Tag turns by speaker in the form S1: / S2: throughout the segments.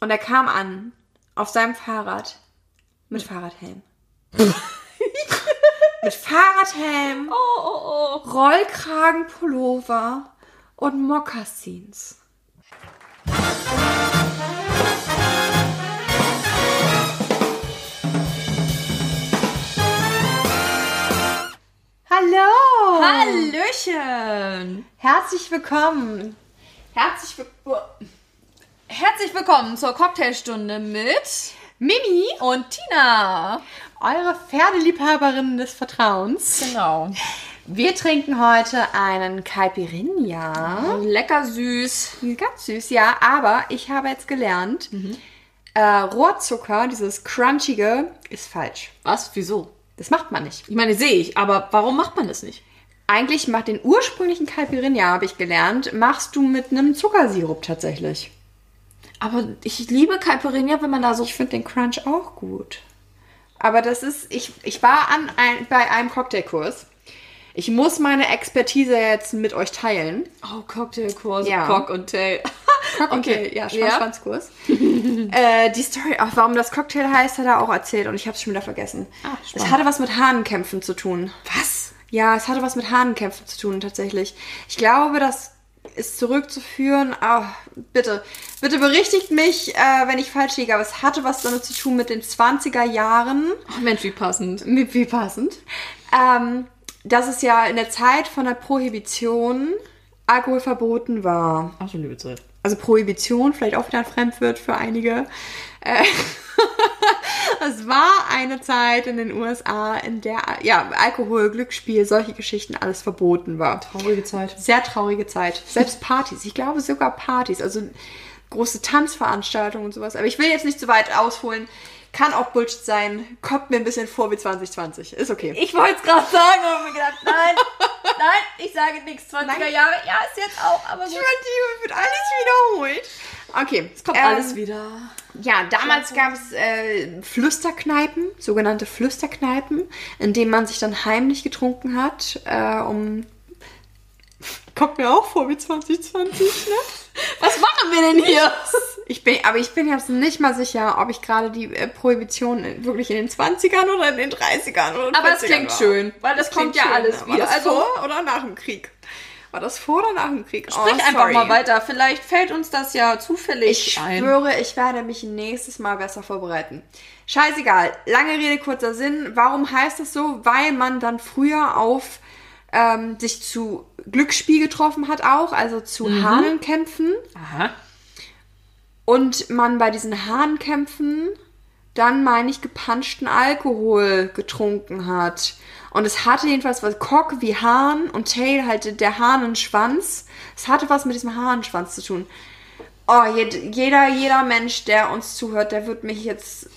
S1: Und er kam an auf seinem Fahrrad mit Fahrradhelm. mit Fahrradhelm,
S2: Oh, oh, oh.
S1: Rollkragenpullover und Mokassins. Hallo!
S2: Hallöchen!
S1: Herzlich willkommen.
S2: Herzlich, will Herzlich willkommen zur Cocktailstunde mit
S1: Mimi,
S2: und Tina.
S1: eure Pferdeliebhaberin des Vertrauens.
S2: Genau.
S1: Wir trinken heute einen Caipirinha.
S2: Lecker süß.
S1: Ganz süß, ja, aber ich habe jetzt gelernt, äh, Rohrzucker, dieses Crunchige, ist falsch.
S2: Was? Wieso?
S1: Das macht man nicht.
S2: Ich meine, sehe ich, aber warum macht man das nicht?
S1: Eigentlich macht den ursprünglichen Caipirinha, habe ich gelernt, machst du mit einem Zuckersirup tatsächlich.
S2: Aber ich liebe Caipirinha, wenn man da so.
S1: Ich finde den Crunch auch gut. Aber das ist, ich, ich war an ein, bei einem Cocktailkurs. Ich muss meine Expertise jetzt mit euch teilen.
S2: Oh, Cocktailkurs,
S1: Ja.
S2: Cock und Tail.
S1: Okay, ja, Schwanz-Schwanz-Kurs. äh, die Story, auch warum das Cocktail heißt, hat er auch erzählt und ich habe es schon wieder vergessen.
S2: Ah,
S1: es hatte was mit Hahnenkämpfen zu tun.
S2: Was?
S1: Ja, es hatte was mit Hahnenkämpfen zu tun, tatsächlich. Ich glaube, das ist zurückzuführen. Oh, bitte, bitte berichtigt mich, äh, wenn ich falsch liege, aber es hatte was damit zu tun mit den 20er Jahren.
S2: Oh, Mensch, wie passend.
S1: Wie passend. Ähm, dass es ja in der Zeit von der Prohibition Alkohol verboten war.
S2: Ach du liebe Zeit.
S1: Also Prohibition, vielleicht auch wieder ein Fremdwort für einige. Äh, es war eine Zeit in den USA, in der ja, Alkohol, Glücksspiel, solche Geschichten alles verboten war.
S2: Traurige Zeit.
S1: Sehr traurige Zeit. Selbst Partys. Ich glaube sogar Partys. Also große Tanzveranstaltungen und sowas. Aber ich will jetzt nicht zu weit ausholen. Kann auch Bullshit sein. Kommt mir ein bisschen vor wie 2020. Ist okay.
S2: Ich wollte es gerade sagen, aber mir gedacht, nein, nein, ich sage nichts. 20er
S1: Nein.
S2: Jahre, ja, ist jetzt auch, aber
S1: Ich
S2: gut.
S1: wird, die wird alles wiederholt. Okay.
S2: Es kommt
S1: ähm,
S2: alles wieder.
S1: Ja, damals gab es äh, Flüsterkneipen, sogenannte Flüsterkneipen, in denen man sich dann heimlich getrunken hat, äh, um... Kommt mir auch vor wie 2020, ne?
S2: Was machen wir denn hier?
S1: Ich bin, aber ich bin jetzt nicht mal sicher, ob ich gerade die äh, Prohibition wirklich in den 20ern oder in den 30ern oder
S2: Aber es
S1: 40ern
S2: klingt
S1: war.
S2: schön, weil das kommt ja
S1: schön,
S2: alles wieder.
S1: War das
S2: Also
S1: vor oder nach dem Krieg? War das vor oder nach dem Krieg?
S2: sprich
S1: Oh,
S2: einfach mal weiter. Vielleicht fällt uns das ja zufällig
S1: Ich
S2: ein.
S1: schwöre, ich werde mich nächstes Mal besser vorbereiten. Scheißegal. Lange Rede, kurzer Sinn. Warum heißt das so? Weil man dann früher auf ähm, sich zu Glücksspiel getroffen hat auch, also zu Hahnenkämpfen.
S2: Aha.
S1: Und man bei diesen Hahnenkämpfen dann, meine ich, gepanschten Alkohol getrunken hat. Und es hatte jedenfalls was Cock wie Hahn und Tail halt der Hahnenschwanz. Es hatte was mit diesem Hahnenschwanz zu tun. Oh, jed- jeder, jeder Mensch, der uns zuhört, der wird mich jetzt,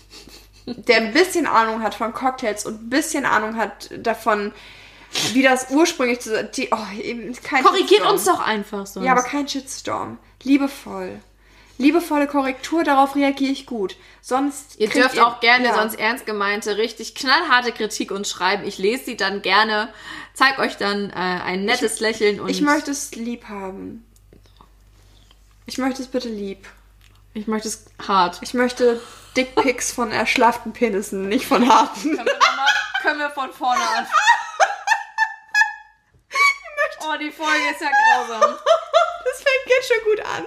S1: der ein bisschen Ahnung hat von Cocktails und ein bisschen Ahnung hat davon, wie das ursprünglich zu, die, oh,
S2: Korrigiert uns doch einfach so.
S1: Ja, aber kein Shitstorm. Liebevoll. Liebevolle Korrektur, darauf reagiere ich gut. Sonst.
S2: Ihr dürft auch gerne
S1: ja.
S2: sonst ernst gemeinte, richtig knallharte Kritik uns schreiben. Ich lese sie dann gerne, zeig euch dann äh, ein nettes Lächeln und
S1: Ich möchte es lieb haben. Ich möchte es bitte lieb.
S2: ich möchte es hart.
S1: Ich möchte Dickpics von erschlafften Penissen, nicht von harten.
S2: Können wir, mal, können wir von vorne an. Oh, die Folge ist ja grausam.
S1: Das fängt jetzt schon gut an.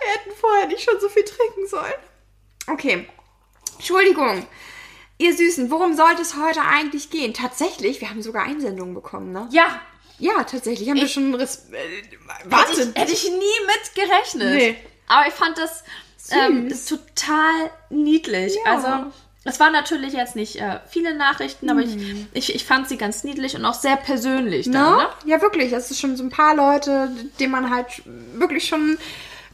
S1: Wir hätten vorher nicht schon so viel trinken sollen. Okay. Entschuldigung. Ihr Süßen, worum sollte es heute eigentlich gehen? Tatsächlich, wir haben sogar Einsendungen bekommen, ne?
S2: Ja,
S1: Ja, tatsächlich haben wir schon Res äh,
S2: hätte
S1: Warte.
S2: ich, hätte ich nie mit gerechnet.
S1: Nee.
S2: Aber ich fand das ähm, total niedlich.
S1: Ja.
S2: Also, es waren natürlich jetzt nicht äh, viele Nachrichten, aber ich, ich, ich fand sie ganz niedlich und auch sehr persönlich. Dann,
S1: Ne?
S2: ne?
S1: Ja, wirklich. Es ist schon so ein paar Leute, denen man halt wirklich schon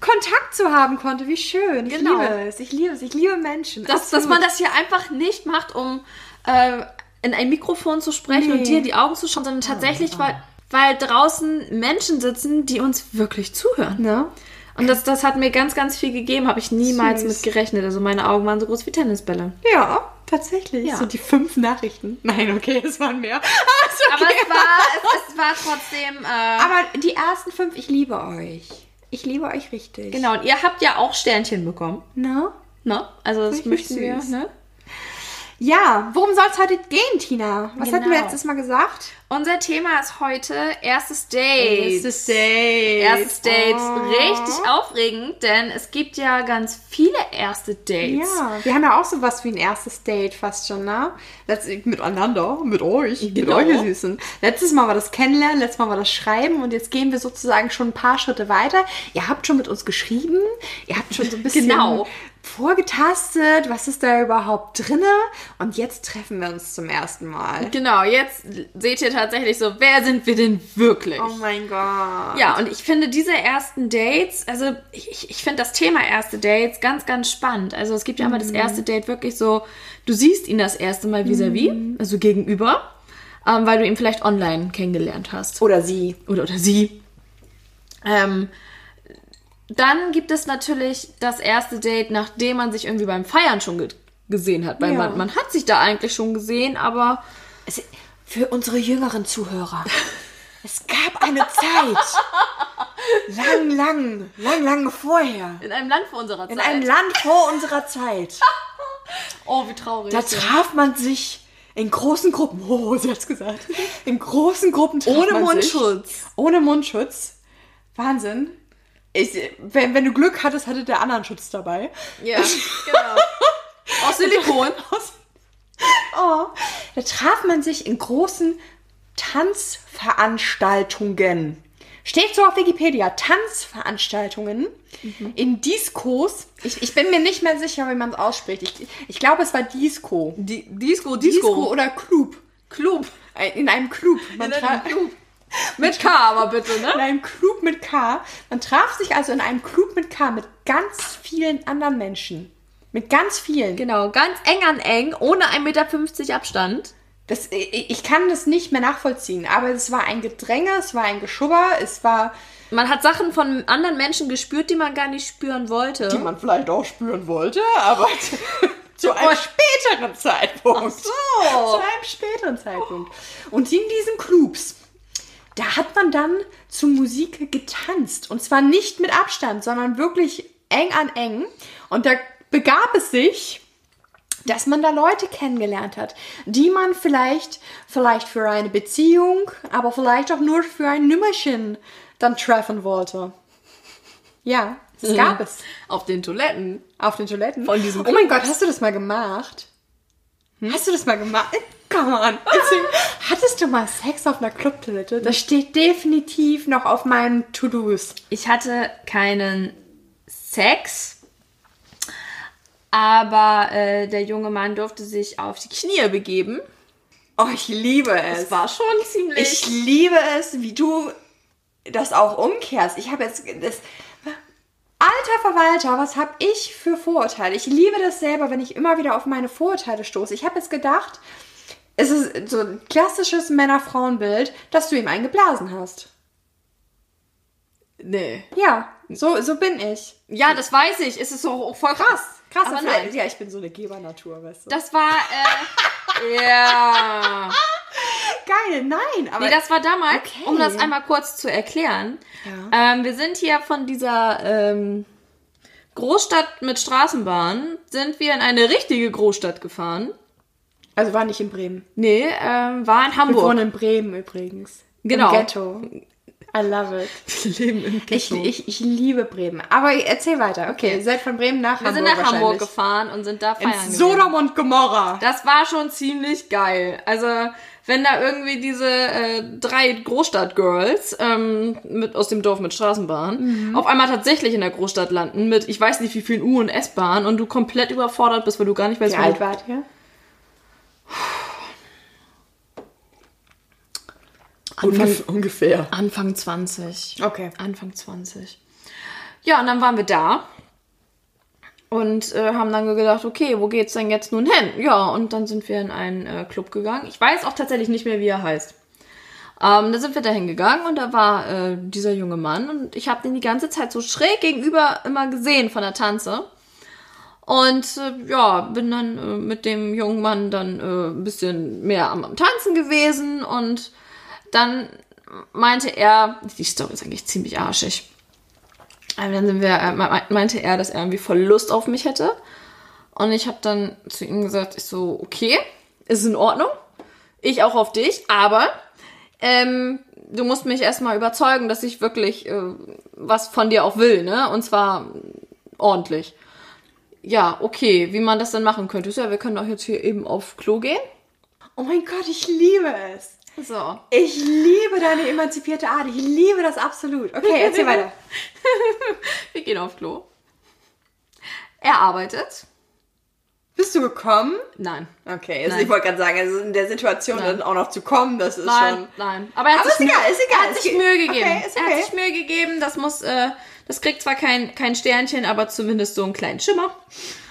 S1: Kontakt zu haben konnte. Wie schön.
S2: Genau.
S1: Ich liebe es. Ich liebe es. Ich liebe Menschen.
S2: Dass, dass man das hier einfach nicht macht, um äh, in ein Mikrofon zu sprechen
S1: Nee.
S2: und dir in die Augen zu schauen, sondern tatsächlich, weil, weil draußen Menschen sitzen, die uns wirklich zuhören.
S1: Ne?
S2: Und das, das hat mir ganz, ganz viel gegeben, habe ich niemals
S1: Süß.
S2: mit gerechnet. Also meine Augen waren so groß wie Tennisbälle.
S1: Ja, tatsächlich.
S2: Ja.
S1: So die fünf Nachrichten. Nein, okay, es waren mehr. Aber, ist okay.
S2: Aber es war, es, es war trotzdem. Äh,
S1: Aber die ersten fünf, ich liebe euch. Ich liebe euch richtig.
S2: Genau, und ihr habt ja auch Sternchen bekommen.
S1: Na?
S2: Ne? Also das möchten wir, ne?
S1: Ja, worum soll es heute gehen, Tina? Was hatten wir
S2: Genau.
S1: letztes Mal gesagt?
S2: Unser Thema ist heute erstes Date.
S1: Date.
S2: Erstes Date.
S1: Oh.
S2: Richtig aufregend, denn es gibt ja ganz viele erste Dates.
S1: Ja, wir haben ja auch sowas wie ein erstes Date fast schon, ne? Letzt, miteinander, mit euch, mit
S2: Genau.
S1: euch, ihr Süßen. Letztes Mal war das Kennenlernen, letztes Mal war das Schreiben und jetzt gehen wir sozusagen schon ein paar Schritte weiter. Ihr habt schon mit uns geschrieben, ihr habt schon so ein bisschen
S2: Genau.
S1: Vorgetastet, was ist da überhaupt drinne und jetzt treffen wir uns zum ersten Mal.
S2: Genau, jetzt seht ihr tatsächlich so, wer sind wir denn wirklich?
S1: Oh mein Gott.
S2: Ja, und ich finde diese ersten Dates, also ich, ich, finde das Thema erste Dates ganz, ganz spannend. Also es gibt ja immer das erste Date wirklich so, du siehst ihn das erste Mal vis-à-vis, also gegenüber, ähm, weil du ihn vielleicht online kennengelernt hast.
S1: Oder sie.
S2: Oder, oder sie. Ähm, dann gibt es natürlich das erste Date, nachdem man sich irgendwie beim Feiern schon ge gesehen hat. Weil
S1: Ja.
S2: man, man hat sich da eigentlich schon gesehen, aber
S1: Es, für unsere jüngeren Zuhörer. Es gab eine Zeit. Lang, lang, lang, lang vorher.
S2: in einem Land vor unserer Zeit.
S1: In einem Land vor unserer Zeit.
S2: oh, wie traurig.
S1: Da traf man sich in großen Gruppen. Oh, sie hat's gesagt. In großen Gruppen traf
S2: Ohne
S1: man sich.
S2: Mundschutz.
S1: Ohne Mundschutz. Wahnsinn. Ich, wenn, wenn du Glück hattest, hatte der anderen Schutz dabei.
S2: Ja, genau. Aus Silikon.
S1: Oh, da traf man sich in großen Tanzveranstaltungen. Steht so auf Wikipedia. Tanzveranstaltungen in Diskos. Ich, ich bin mir nicht mehr sicher, wie man es ausspricht. Ich, ich glaube, es war Disco.
S2: Di Disco, Disco.
S1: Disco oder Club.
S2: Club.
S1: Äh, In einem Club. Man
S2: In einem Club. Mit K aber bitte,
S1: In
S2: ne?
S1: einem Club mit K. Man traf sich also in einem Club mit K mit ganz vielen anderen Menschen. Mit ganz vielen.
S2: Genau, ganz eng an eng, ohne 1,50 Meter Abstand.
S1: Das, ich kann das nicht mehr nachvollziehen, aber es war ein Gedränge, es war ein Geschubber, es war,
S2: Man hat Sachen von anderen Menschen gespürt, die man gar nicht spüren wollte.
S1: die man vielleicht auch spüren wollte, aber zu einem späteren Zeitpunkt.
S2: so.
S1: Zu einem späteren Zeitpunkt. Und in diesen Clubs, da hat man dann zu Musik getanzt. Und zwar nicht mit Abstand, sondern wirklich eng an eng. Und da begab es sich, dass man da Leute kennengelernt hat, die man vielleicht, vielleicht für eine Beziehung, aber vielleicht auch nur für ein Nummerchen dann treffen wollte. Ja, das gab es.
S2: Auf den Toiletten.
S1: Auf den Toiletten.
S2: Von diesem
S1: Oh mein Gott, hast du das mal gemacht? Hast du das mal gemacht? Come on. Erzähl. Hattest du mal Sex auf einer Clubtoilette? Das steht definitiv noch auf meinen To-Dos.
S2: Ich hatte keinen Sex, aber äh, der junge Mann durfte sich auf die Knie begeben.
S1: Oh, ich liebe es.
S2: Es war schon ziemlich.
S1: Ich liebe es, wie du das auch umkehrst. Ich habe jetzt das. Alter Verwalter, was habe ich für Vorurteile? Ich liebe das selber, wenn ich immer wieder auf meine Vorurteile stoße. Ich habe jetzt gedacht, es ist so ein klassisches Männer-Frauen-Bild, dass du ihm einen geblasen hast.
S2: nee.
S1: Ja, so, so bin ich.
S2: Ja, das weiß ich. Es ist so voll krass.
S1: Krass,
S2: aber nein.
S1: Ja, ich bin so eine Gebernatur, weißt du.
S2: Das war, äh, ja.
S1: Geil, nein, aber
S2: Nee, das war damals,
S1: Okay.
S2: um das einmal kurz zu erklären.
S1: Ja.
S2: Ähm, wir sind hier von dieser ähm, Großstadt mit Straßenbahn, sind wir in eine richtige Großstadt gefahren.
S1: Also war nicht in Bremen.
S2: Nee, ähm, war in
S1: Wir
S2: Hamburg.
S1: wohnen in Bremen übrigens.
S2: Genau.
S1: Im Ghetto. I love it.
S2: Wir leben im
S1: Ich, ich, ich liebe Bremen. Aber erzähl weiter. Okay, ihr seid von Bremen nach
S2: wir
S1: Hamburg
S2: sind nach Hamburg gefahren und sind da feiern
S1: In. Sodom und Gomorra.
S2: Das war schon ziemlich geil. Also, wenn da irgendwie diese äh, drei Großstadt-Girls ähm, mit, aus dem Dorf mit Straßenbahn auf einmal tatsächlich in der Großstadt landen mit, ich weiß nicht wie vielen U- und S-Bahn und du komplett überfordert bist, weil du gar nicht weißt,
S1: Wie alt wart ihr?
S2: Anfang,
S1: ungefähr.
S2: Anfang 20.
S1: Okay.
S2: Anfang 20. Ja, und dann waren wir da und äh, haben dann gedacht, okay, wo geht's denn jetzt nun hin? Ja, und dann sind wir in einen äh, Club gegangen. Ich weiß auch tatsächlich nicht mehr, wie er heißt. Ähm, da sind wir dahin gegangen und da war äh, dieser junge Mann und ich habe den die ganze Zeit so schräg gegenüber immer gesehen von der Tanze. Und äh, ja, bin dann äh, mit dem jungen Mann dann äh, ein bisschen mehr am, am Tanzen gewesen und dann meinte er, die Story ist eigentlich ziemlich arschig. Aber dann sind wir, äh, me- meinte er, dass er irgendwie voll Lust auf mich hätte. Und ich habe dann zu ihm gesagt, ich so, okay, ist in Ordnung. Ich auch auf dich, aber ähm, du musst mich erstmal überzeugen, dass ich wirklich äh, was von dir auch will, ne? Und zwar ordentlich. Ja, okay, wie man das dann machen könnte. So, Ja, wir können doch jetzt hier eben auf Klo gehen.
S1: Oh mein Gott, ich liebe es.
S2: So.
S1: Ich liebe deine emanzipierte Art. Ich liebe das absolut. Okay, erzähl weiter.
S2: Wir gehen auf Klo. Er arbeitet.
S1: Bist du gekommen?
S2: Nein.
S1: Okay, also
S2: Nein.
S1: ich wollte gerade sagen, also in der Situation
S2: Nein.
S1: dann auch noch zu kommen, das ist
S2: Nein,
S1: schon.
S2: nein. Aber er hat
S1: Aber
S2: sich
S1: ist egal, ist egal.
S2: Er hat sich Mühe gegeben.
S1: okay, ist
S2: Er
S1: okay.
S2: hat sich Mühe gegeben. Das muss, äh, das kriegt zwar kein, kein Sternchen, aber zumindest so einen kleinen Schimmer.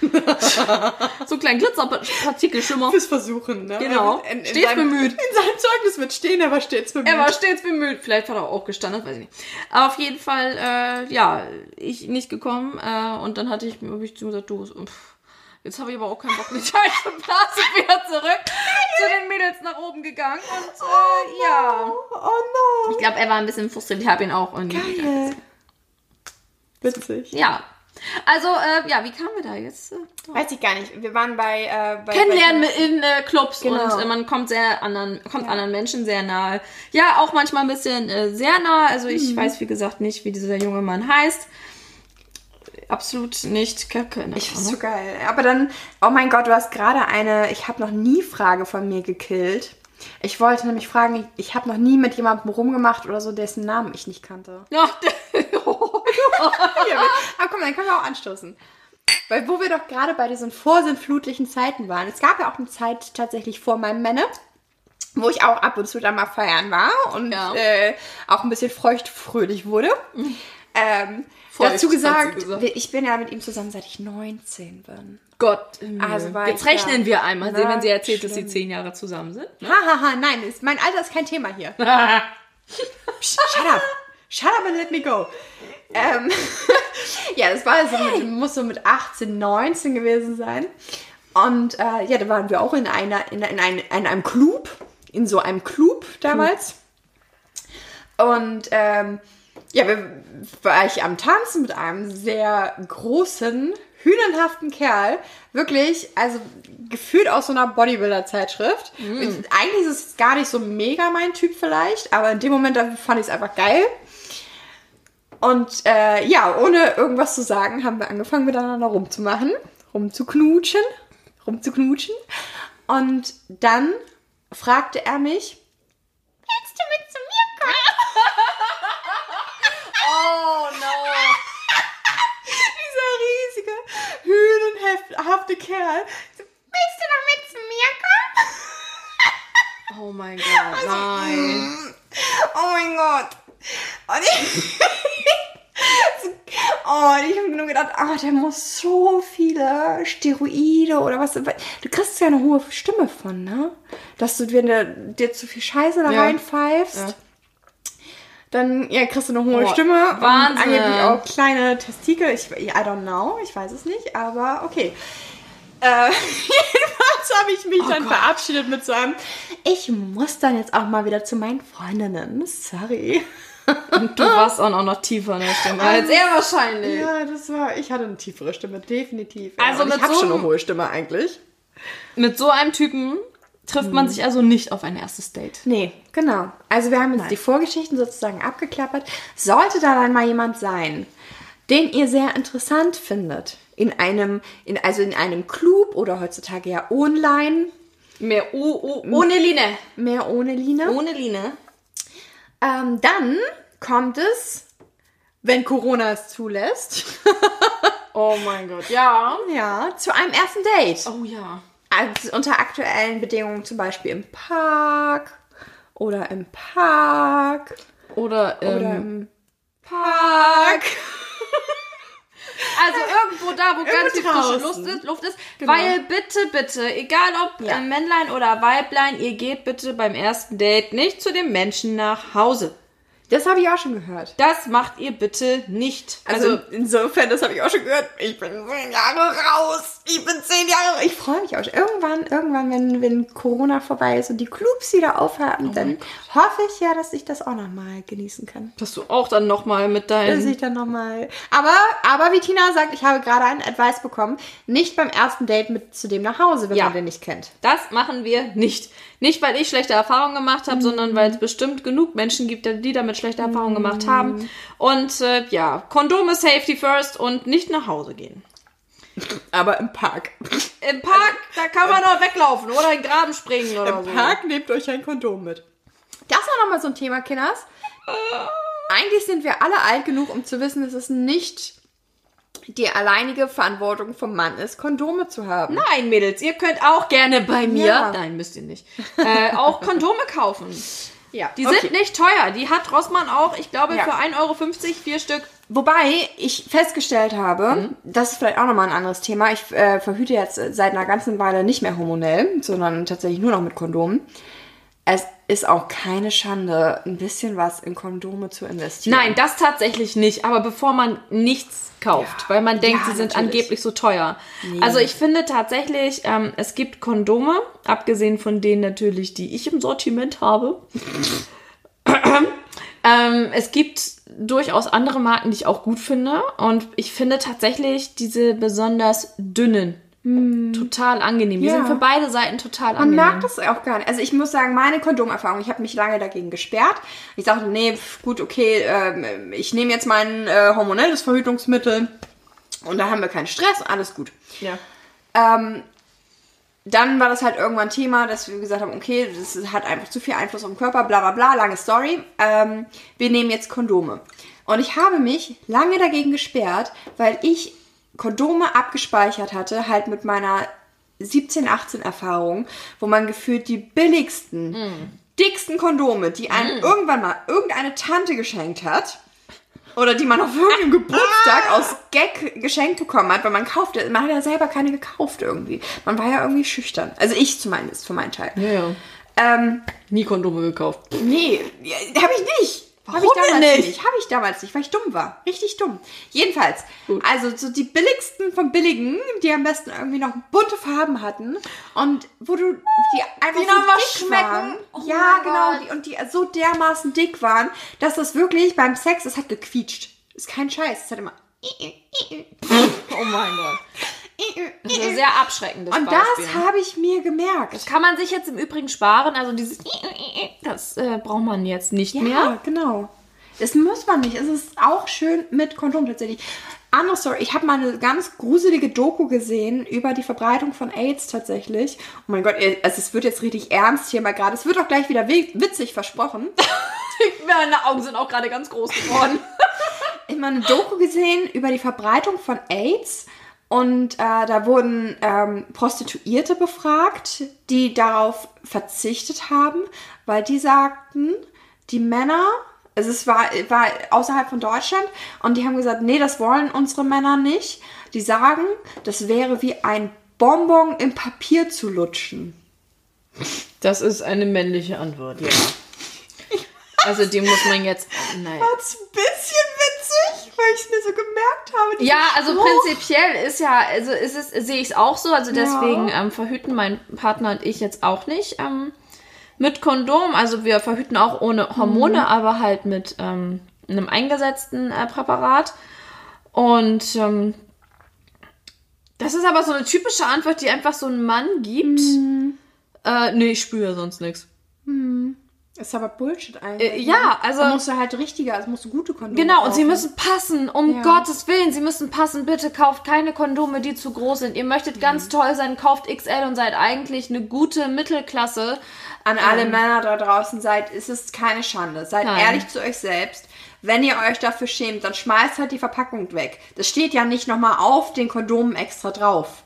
S2: so einen kleinen Glitzerpartikelschimmer.
S1: Fürs Versuchen, ne?
S2: Genau.
S1: In, in
S2: Stets
S1: seinem,
S2: bemüht.
S1: In seinem Zeugnis wird stehen, er war stets bemüht.
S2: Er war stets bemüht. Vielleicht hat er auch gestanden, das weiß ich nicht. Aber auf jeden Fall, äh, ja, ich nicht gekommen. Äh, und dann hatte ich, hab ich zu ihm gesagt, du, pff, jetzt habe ich aber auch keinen Bock mit und Blase wieder zurück zu den Mädels nach oben gegangen. Und äh, ja.
S1: Oh no.
S2: Ich glaube, er war ein bisschen frustriert. Ich habe ihn auch. Und,
S1: Geil. Witzig.
S2: Ja. Also, äh, ja, wie kamen wir da jetzt? Äh?
S1: Weiß ich gar nicht. Wir waren bei. Äh, bei
S2: Kennenlernen
S1: bei,
S2: in äh, Clubs
S1: Genau.
S2: und äh, man kommt sehr anderen, kommt anderen Menschen sehr nahe. Ja, auch manchmal ein bisschen äh, sehr nah. Also ich weiß, wie gesagt, nicht, wie dieser junge Mann heißt. Absolut nicht. Keine Ahnung.
S1: Ich find's so geil. Aber dann, oh mein Gott, du hast gerade eine, ich habe noch nie Frage von mir gekillt. Ich wollte nämlich fragen, ich habe noch nie mit jemandem rumgemacht oder so, dessen Namen ich nicht kannte.
S2: Ja,
S1: aber komm, dann können wir auch anstoßen. Weil wo wir doch gerade bei diesen vorsintflutlichen Zeiten waren. Es gab ja auch eine Zeit tatsächlich vor meinem Männer, wo ich auch ab und zu da mal feiern war und
S2: Ja.
S1: äh, auch ein bisschen feuchtfröhlich wurde. Ähm,
S2: Feucht,
S1: dazu gesagt,
S2: gesagt.
S1: ich bin ja mit ihm zusammen, seit ich 19 bin.
S2: Gott.
S1: Also
S2: Jetzt rechnen
S1: da.
S2: wir einmal, sehen,
S1: Na,
S2: wenn sie erzählt, dass sie
S1: schlimm.
S2: zehn Jahre zusammen sind. Ne?
S1: Hahaha, nein, ist, mein Alter ist kein Thema hier. Shut up. Shut up and let me go. Ähm, ja, das war so mit, muss so mit 18, 19 gewesen sein. Und äh, ja, da waren wir auch in einer, in, in, ein, in einem Club, in so einem Club damals. Und ähm, ja, wir, war ich am Tanzen mit einem sehr großen, hühnernhaften Kerl. Wirklich, also gefühlt aus so einer Bodybuilder-Zeitschrift. Eigentlich ist es gar nicht so mega mein Typ vielleicht, aber in dem Moment da fand ich es einfach geil. Und äh, ja, ohne irgendwas zu sagen, haben wir angefangen miteinander rumzumachen, rumzuknutschen, rumzuknutschen. Und dann fragte er mich, willst du mit zu mir kommen?
S2: Oh no.
S1: Dieser riesige, hühnenhafte Kerl. Willst du noch mit zu mir kommen?
S2: Oh mein Gott, nein.
S1: Oh mein Gott. Und ich, oh, ich habe nur gedacht, ah, der muss so viele Steroide oder was. Du kriegst ja eine hohe Stimme von, ne? Dass du, wenn du dir zu viel Scheiße da
S2: Ja.
S1: reinpfeifst,
S2: Ja.
S1: dann ja, kriegst du eine hohe
S2: Boah,
S1: Stimme.
S2: Wahnsinn.
S1: Und angeblich auch kleine Testikel. Ich, I don't know, ich weiß es nicht, aber okay. Äh, jedenfalls habe ich mich dann
S2: Gott.
S1: verabschiedet mit so einem, ich muss dann jetzt auch mal wieder zu meinen Freundinnen. Sorry.
S2: Und du warst auch noch tiefer in der Stimme als er wahrscheinlich.
S1: Ja, das war, ich hatte eine tiefere Stimme, definitiv.
S2: Also
S1: Und
S2: mit
S1: ich habe
S2: so
S1: schon eine hohe Stimme eigentlich.
S2: Mit so einem Typen trifft man sich also nicht auf ein erstes Date.
S1: Nee, genau. Also wir haben jetzt die Vorgeschichten sozusagen abgeklappert. Sollte da dann mal jemand sein, den ihr sehr interessant findet, in einem, in, also in einem Club oder heutzutage ja online,
S2: Mehr oh, oh, ohne Line.
S1: mehr ohne Line,
S2: Ohne Line.
S1: Ähm, dann kommt es, wenn Corona es zulässt,
S2: Oh mein Gott, ja.
S1: ja, zu einem ersten Date.
S2: Oh ja.
S1: Also unter aktuellen Bedingungen, zum Beispiel im Park oder im Park
S2: Oder, ähm,
S1: oder im Park.
S2: Also irgendwo da, wo ganz viel frische. Luft ist, Luft ist.
S1: Genau.
S2: Weil bitte, bitte, egal ob
S1: Ja.
S2: Männlein oder Weiblein, ihr geht bitte beim ersten Date nicht zu dem Menschen nach Hause.
S1: Das habe ich auch schon gehört.
S2: Das macht ihr bitte nicht.
S1: Also,
S2: Also,
S1: insofern, das habe ich auch schon gehört. Ich bin zehn Jahre raus. Ich bin zehn Jahre. Ich freue mich auch schon. Irgendwann, irgendwann, wenn, wenn Corona vorbei ist und die Clubs wieder aufhaben, dann hoffe ich ja, dass ich das auch nochmal genießen kann.
S2: dass du auch dann nochmal mit
S1: Dass
S2: deinen...
S1: ich dann nochmal. Aber, aber wie Tina sagt, ich habe gerade einen Advice bekommen. Nicht beim ersten Date mit zu dem nach Hause, wenn
S2: Ja.
S1: man den nicht kennt.
S2: Das machen wir nicht. Nicht, weil ich schlechte Erfahrungen gemacht
S1: Mhm.
S2: habe, sondern weil es bestimmt genug Menschen gibt, die damit schlechte Erfahrungen gemacht haben. Und äh, ja, Kondome Safety first und nicht nach Hause gehen.
S1: Aber im Park.
S2: Im Park, da kann man doch weglaufen oder in den Graben springen oder
S1: Im
S2: so.
S1: Park nehmt euch ein Kondom mit. Das war nochmal so ein Thema, Kinders. Eigentlich sind wir alle alt genug, um zu wissen, dass es nicht die alleinige Verantwortung vom Mann ist, Kondome zu haben.
S2: Nein, Mädels, ihr könnt auch gerne bei mir,
S1: Ja.
S2: nein, müsst ihr nicht, äh, auch Kondome kaufen.
S1: Ja,
S2: Die
S1: okay.
S2: sind nicht teuer. Die hat Rossmann auch, ich glaube,
S1: Ja.
S2: für 1,50 Euro vier Stück.
S1: Wobei ich festgestellt habe, das ist vielleicht auch nochmal ein anderes Thema. Ich äh, verhüte jetzt seit einer ganzen Weile nicht mehr hormonell, sondern tatsächlich nur noch mit Kondomen. Es ist auch keine Schande, ein bisschen was in Kondome zu investieren.
S2: Nein, das tatsächlich nicht. Aber bevor man nichts kauft,
S1: Ja.
S2: weil man denkt,
S1: Ja,
S2: sie sind
S1: natürlich.
S2: angeblich so teuer. Also ich finde tatsächlich, ähm, es gibt Kondome, abgesehen von denen natürlich, die ich im Sortiment habe. ähm, es gibt durchaus andere Marken, die ich auch gut finde. Und ich finde tatsächlich diese besonders dünnen total angenehm. Die
S1: Hm. Ja.
S2: sind für beide Seiten total
S1: Man
S2: angenehm.
S1: mag das auch gar nicht. Also ich muss sagen, meine Kondomerfahrung, ich habe mich lange dagegen gesperrt. Ich dachte, nee, pf, gut, okay, ähm, ich nehme jetzt mein äh, hormonelles Verhütungsmittel und da haben wir keinen Stress, alles gut.
S2: Ja.
S1: Ähm, dann war das halt irgendwann Thema, dass wir gesagt haben, okay, das hat einfach zu viel Einfluss auf den Körper, bla bla bla, lange Story. Ähm, wir nehmen jetzt Kondome. Und ich habe mich lange dagegen gesperrt, weil ich Kondome abgespeichert hatte, halt mit meiner 17, 18 Erfahrung, wo man gefühlt die billigsten, dicksten Kondome, die einem irgendwann mal irgendeine Tante geschenkt hat, oder die man auf irgendeinem Geburtstag aus Gag geschenkt bekommen hat, weil man kaufte, man hat ja selber keine gekauft irgendwie. Man war ja irgendwie schüchtern. Also ich zumindest, für meinen Teil.
S2: Ja, ja.
S1: Ähm,
S2: Nie Kondome gekauft.
S1: nee, habe ich nicht. Habe ich damals
S2: nicht?
S1: nicht? Habe ich damals nicht, weil ich dumm war. Richtig dumm. Jedenfalls,
S2: Gut.
S1: also so die billigsten von billigen, die am besten irgendwie noch bunte Farben hatten und wo du die einfach
S2: Die
S1: so
S2: noch
S1: dick
S2: schmecken. Oh
S1: ja, genau, die, und die so dermaßen dick waren, dass das wirklich beim Sex, es hat gequietscht. Ist kein Scheiß, es hat immer
S2: Oh mein Gott. Das ist ein sehr abschreckendes
S1: und
S2: Beispiel.
S1: das habe ich mir gemerkt.
S2: Kann man sich jetzt im Übrigen sparen, also dieses das äh, braucht man jetzt nicht
S1: Ja,
S2: mehr.
S1: genau. Das muss man nicht. Es ist auch schön mit Kondom tatsächlich. Andere Story. Ich habe mal eine ganz gruselige Doku gesehen über die Verbreitung von AIDS tatsächlich. Oh mein Gott, ey, also es wird jetzt richtig ernst hier mal gerade. Es wird auch gleich wieder wi- witzig versprochen.
S2: Meine Augen sind auch gerade ganz groß geworden.
S1: Ich habe mal eine Doku gesehen über die Verbreitung von AIDS. Und äh, da wurden ähm, Prostituierte befragt, die darauf verzichtet haben, weil die sagten, die Männer, also es war, war außerhalb von Deutschland, und die haben gesagt, nee, das wollen unsere Männer nicht. Die sagen, das wäre wie ein Bonbon im Papier zu lutschen.
S2: Das ist eine männliche Antwort, ja. Also die muss man jetzt. Nein.
S1: Bisschen witzig, weil ich es mir so gemerkt habe.
S2: Ja, also
S1: Spruch.
S2: prinzipiell ist ja, also ist es, sehe ich es auch so. Also deswegen ähm, verhüten mein Partner und ich jetzt auch nicht ähm, mit Kondom. Also wir verhüten auch ohne Hormone, aber halt mit ähm, einem eingesetzten äh, Präparat. Und ähm, das ist aber so eine typische Antwort, die einfach so ein Mann gibt. Äh, nee, ich spüre sonst nichts.
S1: Ist aber Bullshit eigentlich.
S2: Äh, ja, also-
S1: Da musst du halt richtiger, also musst du gute Kondome
S2: Genau, und sie
S1: kaufen.
S2: müssen passen, um
S1: Ja.
S2: Gottes Willen, sie müssen passen. Bitte kauft keine Kondome, die zu groß sind. Ihr möchtet
S1: Mhm.
S2: ganz toll sein, kauft XL und seid eigentlich eine gute Mittelklasse.
S1: An alle Männer da draußen seid, ist es keine Schande. Seid
S2: Nein.
S1: ehrlich zu euch selbst. Wenn ihr euch dafür schämt, dann schmeißt halt die Verpackung weg. Das steht ja nicht nochmal auf den Kondomen extra drauf.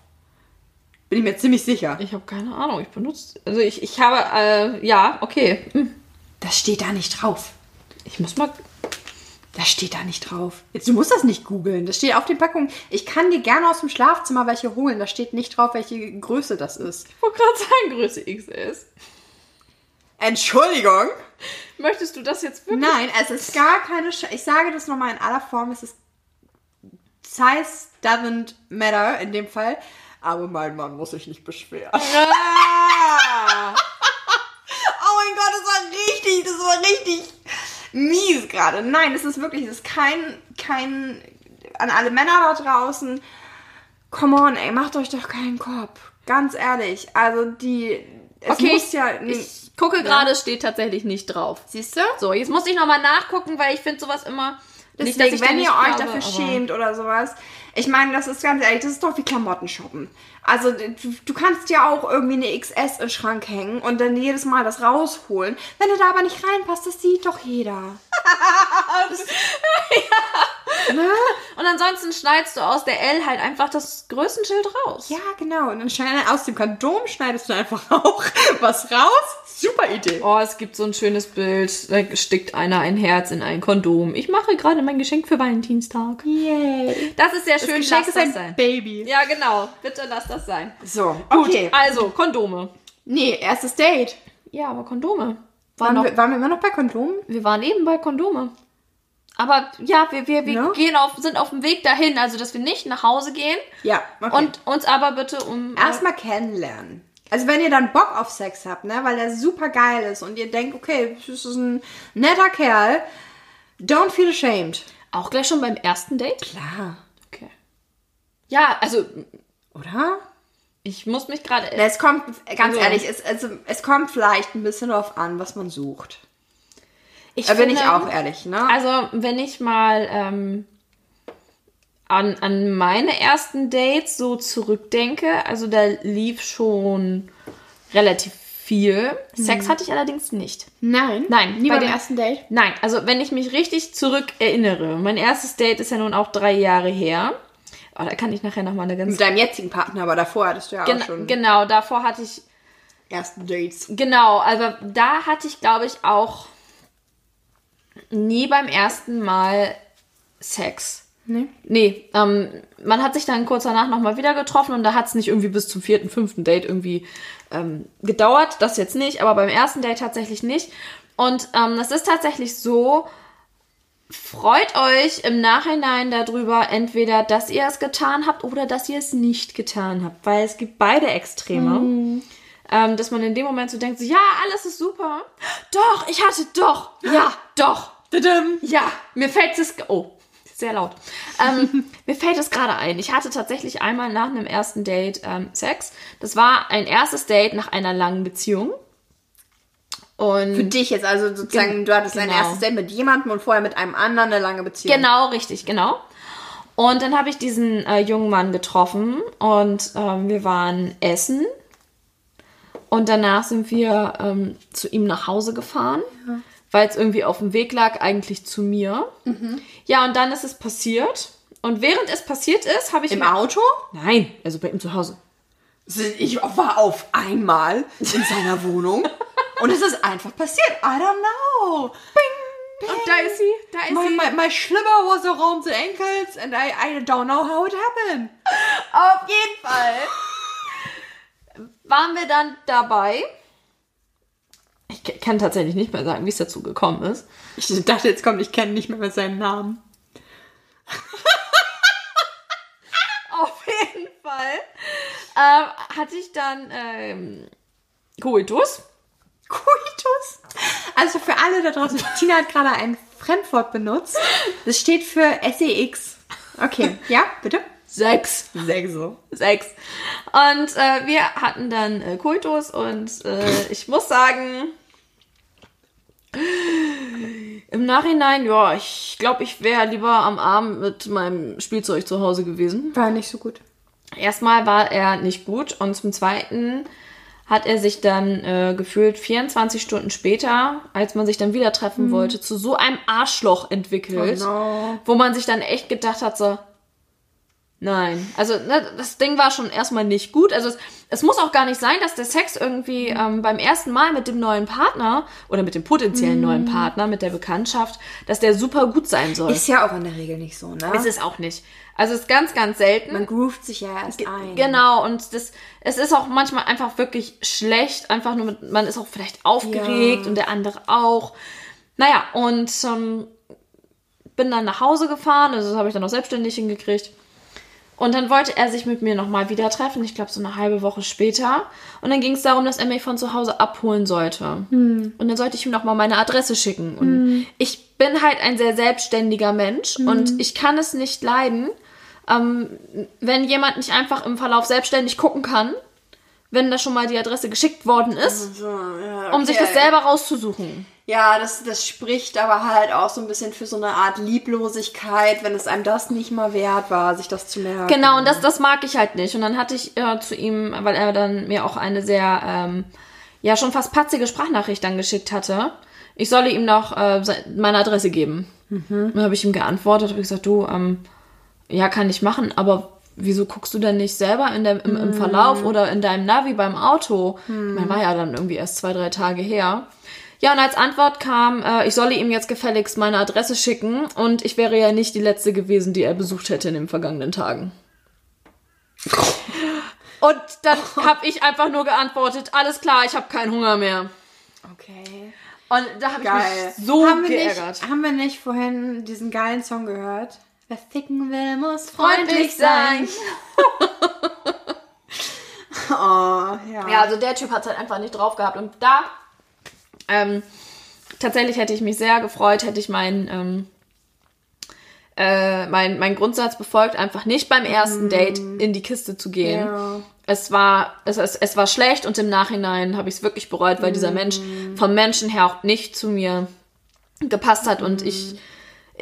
S1: Bin ich mir ziemlich sicher.
S2: Ich habe keine Ahnung, ich benutze. Also ich, ich habe, äh, ja, okay. Hm.
S1: Das steht da nicht drauf.
S2: Ich muss mal.
S1: Das steht da nicht drauf. Jetzt, du musst das nicht googeln. Das steht auf den Packungen. Ich kann dir gerne aus dem Schlafzimmer welche holen. Da steht nicht drauf, welche Größe das ist.
S2: Ich wollte gerade sagen, Größe XS.
S1: Entschuldigung.
S2: Möchtest du das jetzt wirklich?
S1: Nein, es ist gar keine Sch Ich sage das nochmal in aller Form. Es ist Size doesn't matter in dem Fall. Aber mein Mann muss sich nicht beschweren.
S2: Ah.
S1: Oh mein Gott, das war richtig, das war richtig mies gerade. Nein, es ist wirklich, es ist kein, kein, an alle Männer da draußen. Come on, ey, macht euch doch keinen Kopf. Ganz ehrlich. Also die, es
S2: Okay,
S1: muss ja, nee,
S2: Ich gucke gerade, es steht tatsächlich nicht drauf.
S1: siehst du?
S2: So, jetzt muss ich nochmal nachgucken, weil ich finde sowas immer. nicht,
S1: Deswegen,
S2: dass ich
S1: wenn
S2: nicht
S1: ihr euch
S2: glaube,
S1: dafür schämt oder sowas, ich meine, das ist ganz ehrlich, das ist doch wie Klamotten shoppen. Also du, du kannst ja auch irgendwie eine XS im Schrank hängen und dann jedes Mal das rausholen. Wenn du da aber nicht reinpasst, das sieht doch jeder.
S2: Und ansonsten schneidest du aus der L halt einfach das Größenschild raus.
S1: Ja, genau. Und dann aus dem Kondom schneidest du einfach auch was raus. Super Idee.
S2: Oh, es gibt so ein schönes Bild. Da stickt einer ein Herz in ein Kondom. Ich mache gerade mein Geschenk für Valentinstag.
S1: Yay.
S2: Das ist sehr schön.
S1: Geschenk
S2: lass
S1: ist
S2: das
S1: ein
S2: sein.
S1: Baby.
S2: Ja, genau. Bitte lass das sein.
S1: So,
S2: Gut,
S1: okay.
S2: also Kondome.
S1: Nee, erstes Date.
S2: Ja, aber Kondome. War
S1: Waren,
S2: noch,
S1: wir, waren wir immer noch bei Kondomen?
S2: wir waren eben bei Kondome. Aber ja, wir, wir, wir
S1: Ja?
S2: gehen auf, sind auf dem Weg dahin, also dass wir nicht nach Hause gehen
S1: Ja, okay.
S2: und uns aber bitte um.
S1: Erstmal kennenlernen. Also wenn ihr dann Bock auf Sex habt, ne, weil der super geil ist und ihr denkt, okay, das ist ein netter Kerl, don't feel ashamed.
S2: auch gleich schon beim ersten Date?
S1: Klar.
S2: Ja, also
S1: Oder?
S2: ich muss mich gerade.
S1: Es kommt, ganz
S2: Also-
S1: ehrlich, es, also, es kommt vielleicht ein bisschen darauf an, was man sucht.
S2: Ich
S1: Da bin ich
S2: finde-
S1: auch ehrlich, ne?
S2: Also, wenn ich mal ähm, an, an meine ersten Dates so zurückdenke, also da lief schon relativ viel. Sex hatte ich allerdings nicht.
S1: Nein.
S2: Nein,
S1: Nie
S2: bei dem-
S1: ersten Date?
S2: Nein, also wenn ich mich richtig zurück erinnere, mein erstes Date ist ja nun auch drei Jahre her. Oh, da kann ich nachher noch mal eine ganz...
S1: Mit deinem jetzigen Partner, aber davor hattest du ja
S2: Gen
S1: auch schon
S2: genau, davor hatte ich
S1: ersten Dates.
S2: Genau, also da hatte ich, glaube ich, auch nie beim ersten Mal Sex.
S1: Nee.
S2: Nee, ähm, man hat sich dann kurz danach nochmal wieder getroffen und da hat es nicht irgendwie bis zum vierten, fünften Date irgendwie ähm, gedauert. Das jetzt nicht, aber beim ersten Date tatsächlich nicht. Und ähm, das ist tatsächlich so, freut euch im Nachhinein darüber, entweder, dass ihr es getan habt oder dass ihr es nicht getan habt. Weil es gibt beide Extreme. Ähm, dass man in dem Moment so denkt, so, ja, alles ist super. Doch, ich hatte doch. Ja, doch. Ja, mir fällt es. Oh, sehr laut. Ähm, mir fällt es gerade ein. Ich hatte tatsächlich einmal nach einem ersten Date ähm, Sex. Das war ein erstes Date nach einer langen Beziehung. Und
S1: Für dich jetzt, also sozusagen,
S2: Gen-
S1: du hattest dein
S2: genau.
S1: erstes Date mit jemandem und vorher mit einem anderen eine lange Beziehung.
S2: Genau, richtig, genau. Und dann habe ich diesen äh, jungen Mann getroffen und ähm, wir waren essen. Und danach sind wir ähm, zu ihm nach Hause gefahren, weil es irgendwie auf dem Weg lag, eigentlich zu mir. Ja, und dann ist es passiert. Und während es passiert ist, habe ich
S1: Im Auto?
S2: Nein, also bei ihm zu Hause.
S1: Ich war auf einmal in seiner Wohnung und es ist einfach passiert. I don't know. Bing,
S2: Und da ist sie, da ist
S1: My,
S2: sie.
S1: my, my slipper was around the ankles and I, I don't know how it happened.
S2: Auf jeden Fall waren wir dann dabei. Ich kann tatsächlich nicht mehr sagen, wie es dazu gekommen ist.
S1: Ich dachte, jetzt kommt, ich kenne nicht mehr mit seinem Namen.
S2: Auf jeden Fall ähm, hatte ich dann ähm, Coitus.
S1: Coitus. Also für alle da draußen, Tina hat gerade ein Fremdwort benutzt. Das steht für SEX. Okay, ja, bitte?
S2: Sechs.
S1: Sechs so.
S2: Sechs. Und äh, wir hatten dann äh, Coitus und äh, ich muss sagen, im Nachhinein, ja, ich glaube, ich wäre lieber am Abend mit meinem Spielzeug zu Hause gewesen.
S1: War nicht so gut.
S2: Erstmal war er nicht gut und zum Zweiten hat er sich dann äh, gefühlt 24 Stunden später, als man sich dann wieder treffen wollte, zu so einem Arschloch entwickelt,
S1: Oh no.
S2: wo man sich dann echt gedacht hat, so, Nein, also ne, das Ding war schon erstmal nicht gut. Also es, es muss auch gar nicht sein, dass der Sex irgendwie ähm, beim ersten Mal mit dem neuen Partner oder mit dem potenziellen
S1: Mhm.
S2: neuen Partner, mit der Bekanntschaft, dass der super gut sein soll.
S1: Ist ja auch in der Regel nicht so, ne?
S2: ist es auch nicht. Also es ist ganz, ganz selten.
S1: Man groovt sich ja erst ein.
S2: Genau, und das, es ist auch manchmal einfach wirklich schlecht. Einfach nur mit, man ist auch vielleicht aufgeregt
S1: Ja.
S2: und der andere auch. Naja, und ähm, bin dann nach Hause gefahren, also das habe ich dann auch selbstständig hingekriegt. Und dann wollte er sich mit mir nochmal wieder treffen, ich glaube so eine halbe Woche später. Und dann ging es darum, dass er mich von zu Hause abholen sollte. Und dann sollte ich ihm nochmal meine Adresse schicken. Und ich bin halt ein sehr selbstständiger Mensch und ich kann es nicht leiden, ähm, wenn jemand nicht einfach im Verlauf selbstständig gucken kann, wenn da schon mal die Adresse geschickt worden ist,
S1: So, ja,
S2: um sich
S1: okay.
S2: das selber rauszusuchen.
S1: Ja, das, das spricht aber halt auch so ein bisschen für so eine Art Lieblosigkeit, wenn es einem das nicht mal wert war, sich das zu merken.
S2: Genau, und das, das mag ich halt nicht. Und dann hatte ich äh, zu ihm, weil er dann mir auch eine sehr, ähm, ja, schon fast patzige Sprachnachricht dann geschickt hatte. Ich solle ihm noch äh, meine Adresse geben. Dann habe ich ihm geantwortet, habe gesagt, du, ähm, ja, kann ich machen, aber wieso guckst du denn nicht selber in der, im, im Verlauf oder in deinem Navi beim Auto? Ich meine, war ja dann irgendwie erst zwei, drei Tage her. Ja, und als Antwort kam, äh, ich solle ihm jetzt gefälligst meine Adresse schicken und ich wäre ja nicht die letzte gewesen, die er besucht hätte in den vergangenen Tagen. Und dann habe ich einfach nur geantwortet, alles klar, ich habe keinen Hunger mehr.
S1: Okay.
S2: Und da habe ich mich so
S1: haben wir
S2: geärgert.
S1: Nicht, haben wir nicht vorhin diesen geilen Song gehört? Wer ficken will, muss
S2: Freundlich
S1: freundlich
S2: sein.
S1: Oh, ja.
S2: Ja, also der Typ hat es halt einfach nicht drauf gehabt. Und da, ähm, tatsächlich hätte ich mich sehr gefreut, hätte ich meinen, ähm, äh, mein, mein Grundsatz befolgt, einfach nicht beim ersten Date in die Kiste zu gehen.
S1: Ja.
S2: Es war, es, es, es war schlecht und im Nachhinein habe ich es wirklich bereut, weil dieser Mensch vom Menschen her auch nicht zu mir gepasst hat und ich,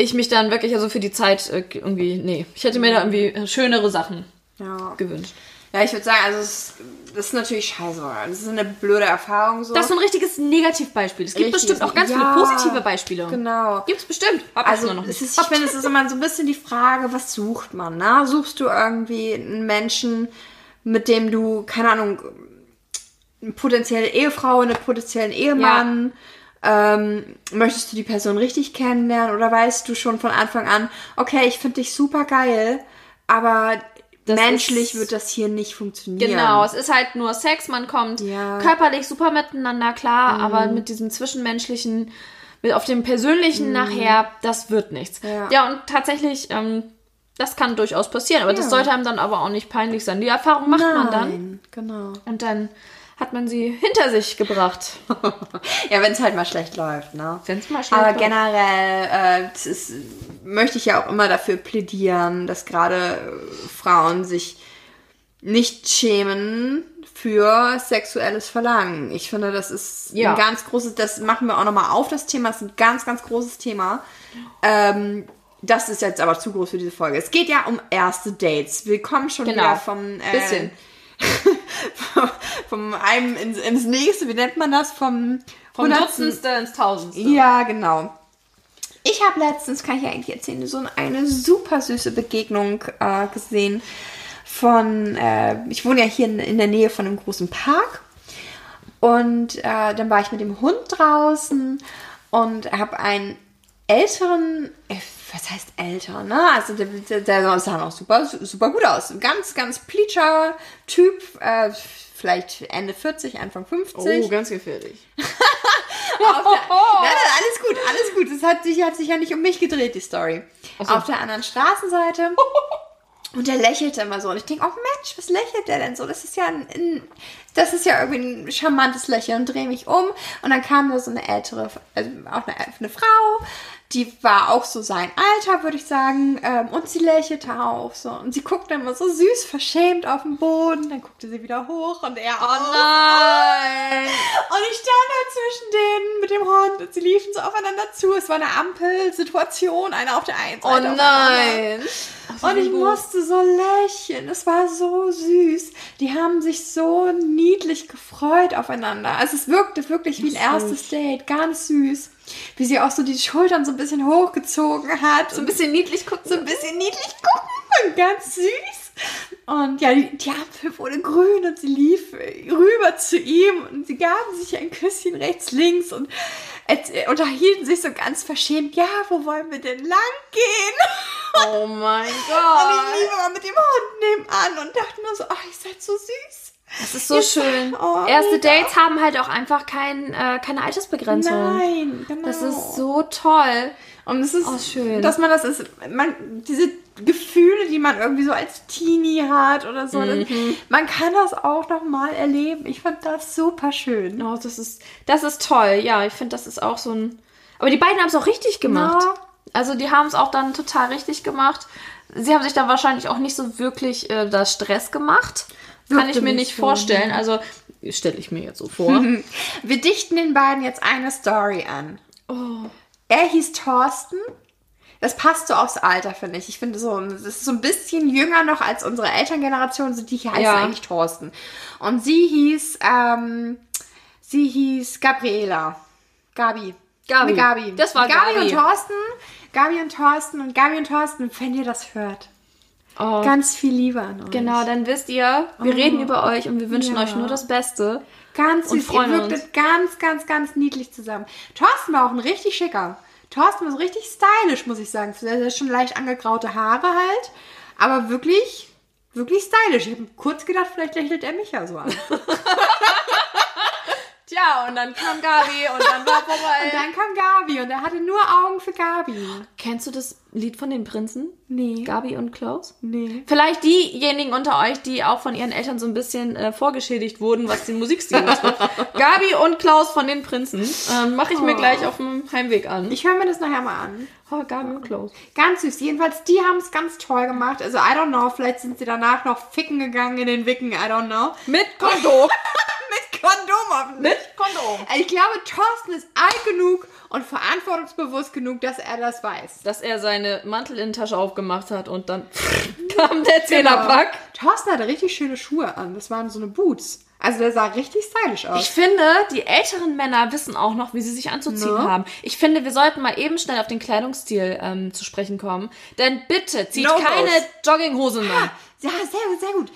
S2: ich mich dann wirklich also für die Zeit äh, irgendwie, nee, ich hätte mir da irgendwie schönere Sachen
S1: ja.
S2: gewünscht.
S1: Ja, ich würde sagen, also es, das ist natürlich scheiße. Das ist eine blöde Erfahrung so.
S2: Das ist so ein richtiges Negativbeispiel. Es gibt
S1: Richtiges-
S2: bestimmt auch ganz
S1: ja,
S2: viele positive Beispiele.
S1: Genau.
S2: Gibt's bestimmt. Hab
S1: Also
S2: nur noch
S1: es
S2: nicht.
S1: ist, ich finde, es ist immer so ein bisschen die Frage, was sucht man? Ne? Suchst du irgendwie einen Menschen, mit dem du, keine Ahnung, eine potenzielle Ehefrau, einen potenziellen Ehemann, ähm, möchtest du die Person richtig kennenlernen oder weißt du schon von Anfang an, okay, ich finde dich super geil, aber
S2: Das
S1: menschlich
S2: ist-
S1: wird das hier nicht funktionieren.
S2: Genau, es ist halt nur Sex, man kommt
S1: Ja. Mhm.
S2: körperlich super miteinander klar, aber mit diesem zwischenmenschlichen, mit auf dem persönlichen nachher, das wird nichts.
S1: Ja.
S2: Ja, und tatsächlich, ähm, das kann durchaus passieren, aber das
S1: Ja.
S2: sollte einem dann aber auch nicht peinlich sein. Die Erfahrung macht man dann
S1: Nein, genau.
S2: und dann hat man sie hinter sich gebracht.
S1: Ja, wenn es halt mal schlecht läuft, ne?
S2: Wenn's mal schlecht
S1: Aber
S2: läuft.
S1: generell äh, ist, möchte ich ja auch immer dafür plädieren, dass gerade äh, Frauen sich nicht schämen für sexuelles Verlangen. Ich finde, das ist
S2: Ja.
S1: ein ganz großes, das machen wir auch nochmal auf, das Thema, das ist ein ganz, ganz großes Thema. Ähm, das ist jetzt aber zu groß für diese Folge. Es geht ja um erste Dates. Wir kommen schon
S2: Genau.
S1: wieder vom äh,
S2: Bisschen.
S1: vom, einem ins, ins nächste, wie nennt man das? Vom,
S2: Vom Dutzendste ins Tausendste.
S1: ja, genau. Ich habe letztens, kann ich ja eigentlich erzählen, so eine super süße Begegnung äh, gesehen von, äh, ich wohne ja hier in, in der Nähe von einem großen Park und äh, dann war ich mit dem Hund draußen und habe einen älteren, was heißt älter, ne? Also der, der, der sah noch super, super gut aus. Ganz, ganz pleatscher Typ, äh, vielleicht Ende 40, Anfang 50
S2: Oh, ganz gefährlich.
S1: der, nein, nein, alles gut, alles gut. Es hat sich, hat sich ja nicht um mich gedreht, die Story.
S2: So.
S1: Auf der anderen Straßenseite. Und der lächelte immer so. Und ich denke, oh Mensch, was lächelt der denn so? Das ist ja ein, ein das ist ja irgendwie ein charmantes Lächeln. Und drehe mich um. Und dann kam da so eine ältere, also auch eine, eine Frau. Die war auch so sein Alter, würde ich sagen. Ähm, und sie lächelte auch so. Und sie guckte immer so süß, verschämt auf den Boden. Dann guckte sie wieder hoch und er auch.
S2: Nein!
S1: Und ich stand da zwischen denen mit dem Hund und sie liefen so aufeinander zu. Es war eine Ampelsituation, einer auf der einen
S2: Oh
S1: Seite. anderen.
S2: nein!
S1: Und ich musste so lächeln. Es war so süß. die haben sich so niedlich gefreut aufeinander. Also es wirkte wirklich wie ein erstes Date, ganz süß. Wie sie auch so die Schultern so ein bisschen hochgezogen hat.
S2: So ein bisschen niedlich gucken.
S1: so ein bisschen niedlich gucken und ganz süß. Und ja, die, die Ampel wurde grün und sie lief rüber zu ihm und sie gaben sich ein Küsschen rechts, links und unterhielten sich so ganz verschämt. Ja, wo wollen wir denn lang gehen?
S2: Oh mein
S1: Und ich
S2: Gott.
S1: lief immer mit dem Hund nebenan und dachte nur so, oh, ihr seid so süß.
S2: Das ist so schön.
S1: oh,
S2: Erste. Dates haben halt auch einfach kein, äh, keine Altersbegrenzung.
S1: Nein, genau.
S2: Das ist so toll.
S1: Und es ist
S2: Oh, schön.
S1: dass man das ist, man, diese Gefühle, die man irgendwie so als Teenie hat oder so, das,
S2: Mhm.
S1: man kann das auch noch mal erleben. Ich fand das super schön.
S2: Oh, das ist, das ist toll. Ja, ich finde, das ist auch so ein. Aber die beiden haben es auch richtig gemacht.
S1: Ja.
S2: Also die haben es auch dann total richtig gemacht. Sie haben sich dann wahrscheinlich auch nicht so wirklich äh, das Stress gemacht. Kann ich mir
S1: nicht so,
S2: vorstellen. Also stelle ich mir jetzt so vor.
S1: Wir dichten den beiden jetzt eine Story an.
S2: oh.
S1: Er hieß Thorsten. Das passt so aufs Alter, finde ich. Ich finde so, das ist so ein bisschen jünger noch als unsere Elterngeneration. So die hier heißen
S2: Ja.
S1: eigentlich Thorsten. Und sie hieß, ähm, sie hieß Gabriela. Gabi.
S2: Gabi.
S1: Gabi.
S2: Das war
S1: Gabi.
S2: Gabi.
S1: und Thorsten. Gabi und Thorsten und Gabi und Thorsten, wenn ihr das hört.
S2: Oh.
S1: Ganz viel Liebe an euch.
S2: Genau, dann wisst ihr, wir reden über euch und wir wünschen
S1: Ja.
S2: euch nur das Beste.
S1: Ganz
S2: Und
S1: süß. Ihr
S2: freuen
S1: wirktet ganz, ganz, ganz niedlich zusammen. Thorsten war auch ein richtig schicker. Thorsten war so richtig stylisch, muss ich sagen. Er hat schon leicht angegraute Haare halt. Aber wirklich, wirklich stylisch. Ich habe kurz gedacht, vielleicht lächelt er mich ja so an.
S2: Tja, und dann kam Gabi und dann war vorbei.
S1: Und dann kam Gabi und er hatte nur Augen für Gabi.
S2: Kennst du das Lied von den Prinzen?
S1: Nee.
S2: Gabi und Klaus?
S1: Nee.
S2: Vielleicht diejenigen unter euch, die auch von ihren Eltern so ein bisschen äh, vorgeschädigt wurden, was den Musikstil betrifft. Gabi und Klaus von den Prinzen. Ähm, Mache ich mir
S1: Oh.
S2: gleich auf dem Heimweg an.
S1: Ich höre mir das nachher mal an.
S2: Oh, Gabi und Klaus.
S1: Ganz süß. Jedenfalls, die haben es ganz toll gemacht. Also, I don't know. Vielleicht sind sie danach noch ficken gegangen in den Wicken. I don't know.
S2: Mit Kondom.
S1: Mit Kondom hoffentlich.
S2: Mit Kondom.
S1: Ich glaube, Thorsten ist alt genug und verantwortungsbewusst genug, dass er das weiß.
S2: Dass er seine Mantelinnentasche aufgemacht hat und dann kam der Zehnerpack.
S1: Thorsten hatte richtig schöne Schuhe an. Das waren so eine Boots. Also der sah richtig stylisch aus.
S2: Ich finde, die älteren Männer wissen auch noch, wie sie sich anzuziehen
S1: Ne?
S2: haben. Ich finde, wir sollten mal eben schnell auf den Kleidungsstil ähm, zu sprechen kommen. Denn bitte zieht
S1: No-Gos.
S2: keine Jogginghosen mehr.
S1: ja, sehr, sehr gut.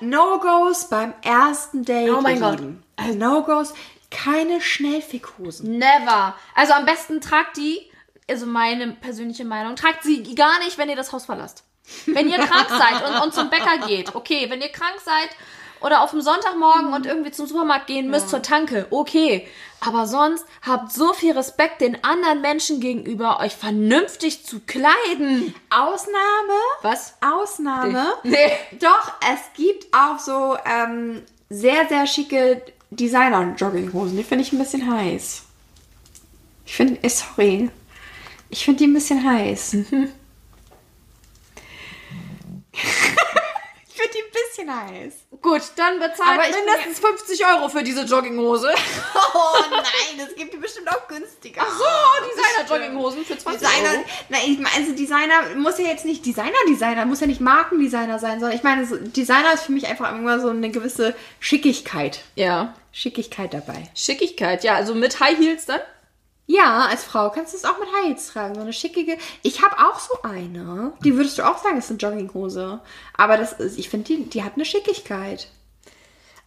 S1: No-Gos beim ersten Date.
S2: Oh mein Gott.
S1: Also No-Gos, keine Schnellfickhosen.
S2: Never. Also am besten tragt die, also meine persönliche Meinung, tragt sie gar nicht, wenn ihr das Haus verlasst. Wenn ihr krank seid und, und zum Bäcker geht, okay. Wenn ihr krank seid oder auf dem Sonntagmorgen und irgendwie zum Supermarkt gehen müsst zur Tanke, okay. Aber sonst habt so viel Respekt den anderen Menschen gegenüber, euch vernünftig zu kleiden.
S1: Ausnahme?
S2: Was?
S1: Ausnahme?
S2: Nee.
S1: Doch, es gibt auch so ähm, sehr, sehr schicke Designer-Jogginghosen. Die finde ich ein bisschen heiß. Ich finde, äh, sorry. Ich finde die ein bisschen heiß. ich finde die ein bisschen heiß.
S2: Gut, dann bezahlt
S1: Aber ich
S2: mindestens 50 Euro für diese Jogginghose.
S1: Oh nein, es gibt die bestimmt auch günstiger.
S2: Ach so, Designer-Jogginghosen für 20
S1: Designer,
S2: Euro.
S1: nein, ich meine, also Designer muss ja jetzt nicht Designer-Designer, muss ja nicht Markendesigner sein, sondern ich meine, Designer ist für mich einfach immer so eine gewisse Schickigkeit.
S2: Ja.
S1: Schickigkeit dabei.
S2: Schickigkeit, ja, also mit High Heels dann?
S1: Ja, als Frau kannst du es auch mit High Heels tragen, so eine schickige. Ich habe auch so eine. Die würdest du auch sagen, ist eine Jogginghose. Aber das ist, ich finde, die, die hat eine Schickigkeit.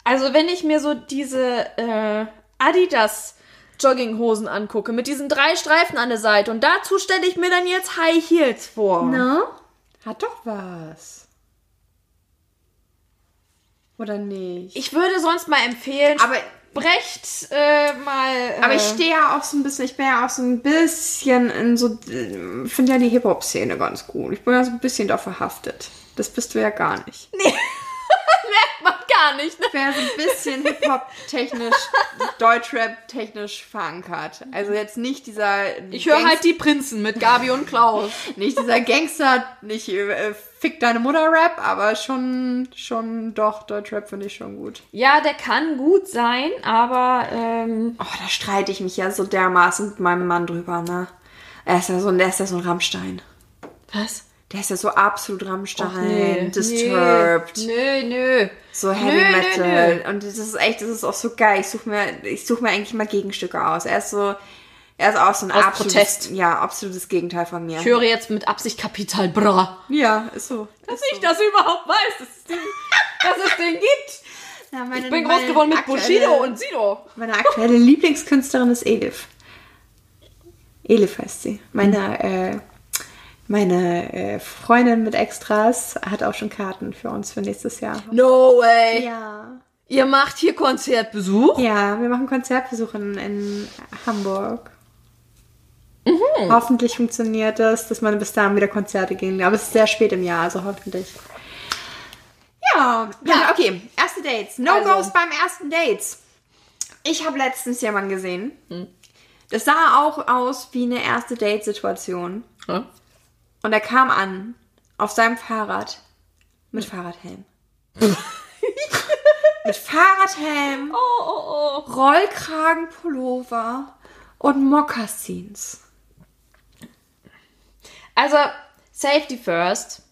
S2: Also wenn ich mir so diese äh, Adidas Jogginghosen angucke, mit diesen drei Streifen an der Seite und dazu stelle ich mir dann jetzt High Heels vor.
S1: Ne? Hat doch was. Oder nicht?
S2: Ich würde sonst mal empfehlen,
S1: Aber-
S2: brecht äh, mal. Äh,
S1: Aber ich stehe ja auch so ein bisschen, ich bin ja auch so ein bisschen in so, äh, finde ja die Hip-Hop-Szene ganz gut. Ich bin ja so ein bisschen da verhaftet. Das bist du ja gar nicht.
S2: merkt man gar nicht. Ne?
S1: Ja so ein bisschen Hip-Hop-technisch, Deutschrap-technisch verankert. Also jetzt nicht dieser...
S2: Ich höre halt die Prinzen mit Gabi und Klaus.
S1: Nicht dieser Gangster, nicht äh, Fick deine Mutter-Rap, aber schon, schon doch, Deutschrap finde ich schon gut.
S2: Ja, der kann gut sein, aber ähm,
S1: Oh, da streite ich mich ja so dermaßen mit meinem Mann drüber, ne? Er ist ja so, er ist ja so ein Rammstein.
S2: was?
S1: Der ist ja so absolut Rammstein,
S2: Nee,
S1: Disturbed,
S2: Nö, nö.
S1: so Heavy
S2: Nö, nö,
S1: Metal. Und das ist echt, das ist auch so geil. Ich suche mir, ich suche mir eigentlich mal Gegenstücke aus. Er ist so, er ist auch so ein
S2: Aus
S1: absolutes,
S2: Protest.
S1: ja, absolutes Gegenteil von mir.
S2: Ich höre jetzt mit Absicht Kapital Bra.
S1: Ja, ist so.
S2: Dass ich das überhaupt weiß, dass es den, dass es den gibt.
S1: Ja, meine,
S2: Ich bin groß geworden mit Bushido und Sido.
S1: Meine aktuelle Lieblingskünstlerin ist Elif. Elif heißt sie. Meine, äh, meine äh, Freundin mit Extras hat auch schon Karten für uns für nächstes Jahr.
S2: No way.
S1: Ja.
S2: Ihr macht hier Konzertbesuch?
S1: Ja, wir machen Konzertbesuch in, in Hamburg. Hoffentlich funktioniert das, dass man bis dahin wieder Konzerte gehen. Aber es ist sehr spät im Jahr, also hoffentlich. Ja, ja, okay. Erste Dates. No-Gos
S2: Also.
S1: beim ersten Dates. Ich habe letztens jemanden gesehen. Das sah auch aus wie eine erste Date-Situation.
S2: Ja.
S1: Und er kam an auf seinem Fahrrad mit Fahrradhelm. mit Fahrradhelm,
S2: Oh, oh, oh.
S1: Rollkragenpullover und Mokassins.
S2: Also, Safety first.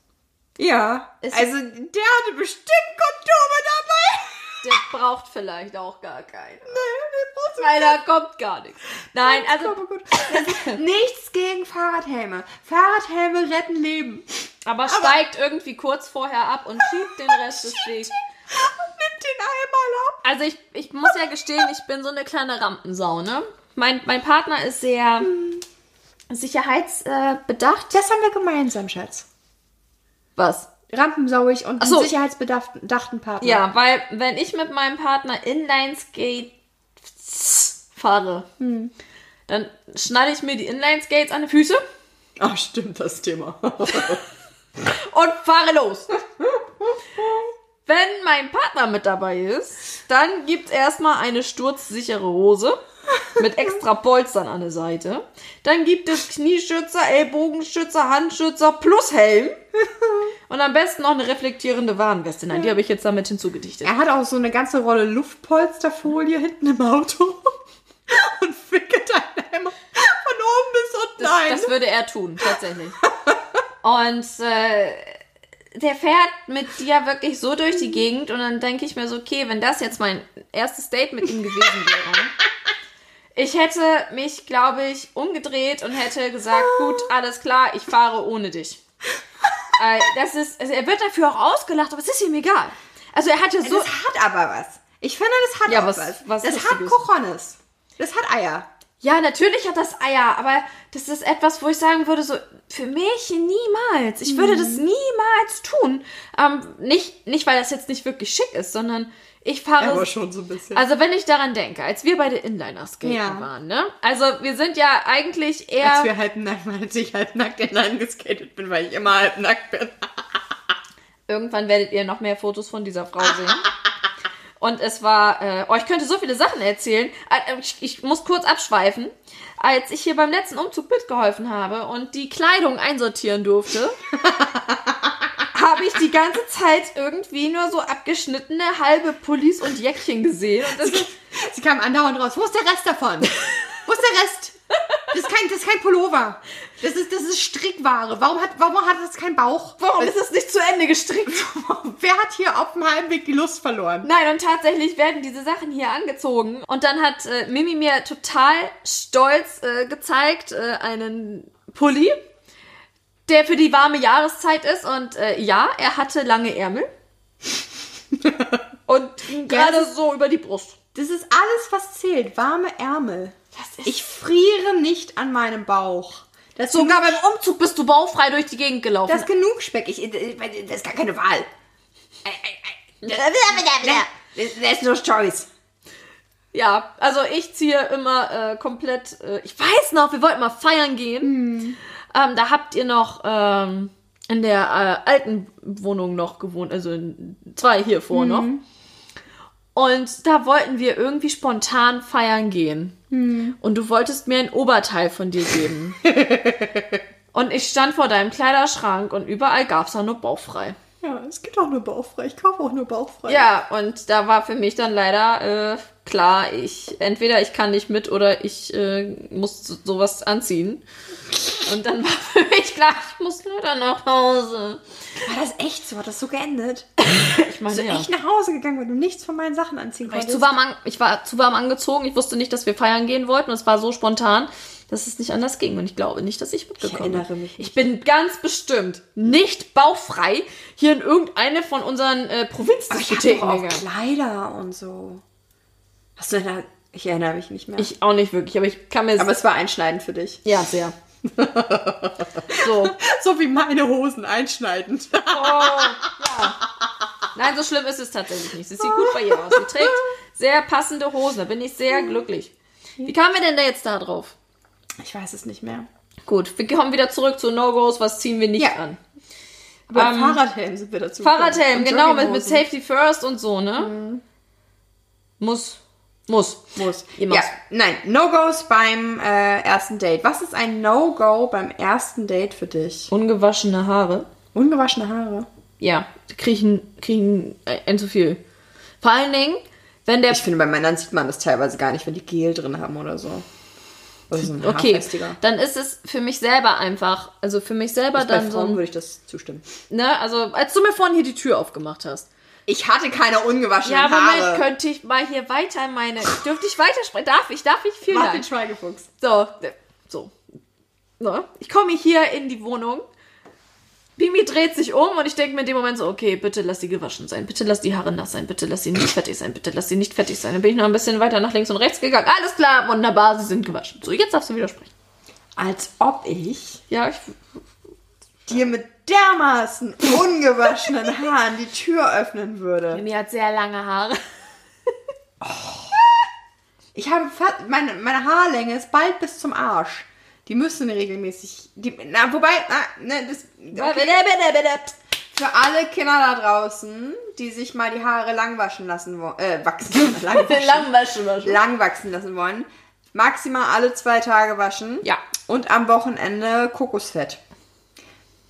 S1: Ja, also der hatte bestimmt Kondome dabei.
S2: Der braucht vielleicht auch gar keine.
S1: Nee, den brauchst du
S2: Weil da kommt gar nichts. Nein, also,
S1: Aber. Nichts gegen Fahrradhelme. Fahrradhelme retten Leben.
S2: aber steigt irgendwie kurz vorher ab und schiebt den Rest des Wegs.
S1: Nimm den einmal ab.
S2: Also ich, ich muss ja gestehen, ich bin so eine kleine Rampensau, ne? Mein, mein Partner ist sehr sicherheitsbedacht. Äh, bedacht.
S1: Das haben wir gemeinsam, Schatz.
S2: Was?
S1: Rampensauig und
S2: so.
S1: einen sicherheitsbedachten Partner.
S2: Ja, weil wenn ich mit meinem Partner Inline-Skate fahre, dann schnalle ich mir die Inline-Skates an die Füße
S1: Ach, stimmt, das Thema.
S2: und fahre los. Wenn mein Partner mit dabei ist, dann gibt's erstmal eine sturzsichere Hose mit extra Polstern an der Seite. Dann gibt es Knieschützer, Ellbogenschützer, Handschützer plus Helm. Und am besten noch eine reflektierende Warnweste. Nein, die habe ich jetzt damit hinzugedichtet.
S1: Er hat auch so eine ganze Rolle Luftpolsterfolie hinten im Auto und wickelt einen Eimer von oben bis unten
S2: Das,
S1: ein.
S2: das würde er tun, tatsächlich. Und äh, der fährt mit dir wirklich so durch die Gegend und dann denke ich mir so, okay, wenn das jetzt mein erstes Date mit ihm gewesen wäre, ich hätte mich, glaube ich, umgedreht und hätte gesagt, gut, alles klar, ich fahre ohne dich. Äh, das ist, also er wird dafür auch ausgelacht, aber es ist ihm egal. Also er hat ja so,
S1: das hat aber was. Ich finde, das hat
S2: Ja, was-
S1: was.
S2: was
S1: das hat. Cojones. Das hat Eier.
S2: Ja, natürlich hat das Eier, aber das ist etwas, wo ich sagen würde, so, für mich niemals. Ich würde das niemals tun. Ähm, nicht, nicht, weil das jetzt nicht wirklich schick ist, sondern ich fahre.
S1: schon so ein bisschen.
S2: also, wenn ich daran denke, als wir beide Inliner skaten
S1: Ja.
S2: waren, ne? Also, wir sind ja eigentlich eher.
S1: Als wir halb nackt waren, als ich halb nackt in geskatet bin, weil ich immer halb nackt bin.
S2: Irgendwann werdet ihr noch mehr Fotos von dieser Frau sehen. Und es war, äh, oh, ich könnte so viele Sachen erzählen. Äh, Ich, ich muss kurz abschweifen. Als ich hier beim letzten Umzug mitgeholfen habe und die Kleidung einsortieren durfte, habe ich die ganze Zeit irgendwie nur so abgeschnittene halbe Pullis und Jäckchen gesehen. Und das ist,
S1: Sie kam andauernd raus. Wo ist der Rest davon? Wo ist der Rest? Das ist kein, das ist kein Pullover. Das ist, das ist Strickware. Warum hat, warum hat das keinen Bauch?
S2: warum ist es nicht zu Ende gestrickt?
S1: Wer hat hier auf dem halben Weg die Lust verloren?
S2: Nein, und tatsächlich werden diese Sachen hier angezogen. Und dann hat äh, Mimi mir total stolz äh, gezeigt, äh, einen Pulli, der für die warme Jahreszeit ist. Und äh, ja, er hatte lange Ärmel. und gerade
S1: das
S2: so über die Brust.
S1: Das ist alles, was zählt. Warme Ärmel. Ich friere nicht an meinem Bauch. Das
S2: Sogar beim Umzug bist du bauchfrei durch die Gegend gelaufen.
S1: das ist genug Speck. Ich, das ist gar keine Wahl. There's no choice.
S2: Ja, also ich ziehe immer äh, komplett. Äh, ich weiß noch, wir wollten mal feiern gehen. Ähm, da habt ihr noch ähm, in der äh, alten Wohnung noch gewohnt, also in zwei hier vor noch. Und da wollten wir irgendwie spontan feiern gehen. Und du wolltest mir ein Oberteil von dir geben. und ich stand vor deinem Kleiderschrank und überall gab's da nur bauchfrei.
S1: Ja, es geht auch nur bauchfrei. Ich kaufe auch nur bauchfrei.
S2: Ja, und da war für mich dann leider äh, klar, ich entweder ich kann nicht mit oder ich äh, muss so- sowas anziehen. Und dann war für mich klar, ich muss leider nach Hause.
S1: War das echt so? Hat das so geendet?
S2: Ich meine,
S1: Bist du
S2: ja.
S1: echt nach Hause gegangen, weil du nichts von meinen Sachen anziehen
S2: Weil ich,
S1: konntest?
S2: zu warm an, ich war zu warm angezogen. Ich wusste nicht, dass wir feiern gehen wollten. Und es war so spontan, dass es nicht anders ging. Und ich glaube nicht, dass ich mitgekommen
S1: erinnere
S2: bin.
S1: mich nicht.
S2: Ich bin ganz bestimmt nicht bauchfrei hier in irgendeine von unseren äh,
S1: ich
S2: Provinzdiskotheken gegangen.
S1: Kleider und so. Hast du denn da... Ich erinnere mich nicht mehr.
S2: Ich auch nicht wirklich, aber ich kann mir...
S1: aber es war einschneidend für dich.
S2: ja, sehr. so.
S1: So wie meine Hosen einschneidend.
S2: Oh, ja. Nein, so schlimm ist es tatsächlich nicht. Sie sieht gut bei ihr aus. Sie trägt sehr passende Hosen. Da bin ich sehr glücklich. Wie kamen wir denn da jetzt da drauf?
S1: Ich weiß es nicht mehr.
S2: Gut, wir kommen wieder zurück zu No-Gos. Was ziehen wir nicht
S1: Ja.
S2: an?
S1: Aber
S2: Ähm,
S1: Fahrradhelm sind wir dazu
S2: Fahrradhelm, genau, mit, mit. Safety First und so, ne? Muss. Muss.
S1: Muss.
S2: Ihr
S1: Ja, nein, No-Gos beim äh, ersten Date. Was ist ein No-Go beim ersten Date für dich?
S2: Ungewaschene Haare.
S1: Ungewaschene Haare.
S2: Ja, kriechen, kriechen ein, ein zu viel. Vor allen Dingen, wenn der.
S1: Ich finde, bei Männern sieht man das teilweise gar nicht, wenn die Gel drin haben oder so. So ein
S2: Okay,
S1: Haarfestiger.
S2: dann ist es für mich selber einfach, also für mich selber
S1: Bei
S2: dann so,
S1: Frauen
S2: ein-
S1: würde ich das zustimmen.
S2: ne, also als du mir vorhin hier die Tür aufgemacht hast.
S1: Ich hatte keine ungewaschenen
S2: Ja,
S1: Haare.
S2: Moment, könnte ich mal hier weiter meine, dürfte ich weitersprechen? Darf ich, darf ich? Vielen
S1: Martin
S2: Dank.
S1: Schweigefuchs.
S2: So, so. so. Ich komme hier in die Wohnung. Mimi dreht sich um und ich denke mir in dem Moment so, okay, bitte lass sie gewaschen sein, bitte lass die Haare nass sein, bitte lass sie nicht fertig sein, bitte lass sie nicht fertig sein. Dann bin ich noch ein bisschen weiter nach links und rechts gegangen. Alles klar, wunderbar, sie sind gewaschen. So, jetzt darfst du widersprechen.
S1: Als ob ich
S2: Ja, ich,
S1: dir mit dermaßen ungewaschenen Haaren die Tür öffnen würde.
S2: Mimi hat sehr lange Haare.
S1: Ich habe fast, meine, meine Haarlänge ist bald bis zum Arsch. Die müssen regelmäßig. Die, na, wobei, na, ne, das, okay. Für alle Kinder da draußen, die sich mal die Haare lang waschen lassen wollen, äh, wachsen, lang, waschen,
S2: Lang waschen, waschen.
S1: lang wachsen lassen wollen, maximal alle zwei Tage waschen.
S2: Ja.
S1: Und am Wochenende Kokosfett.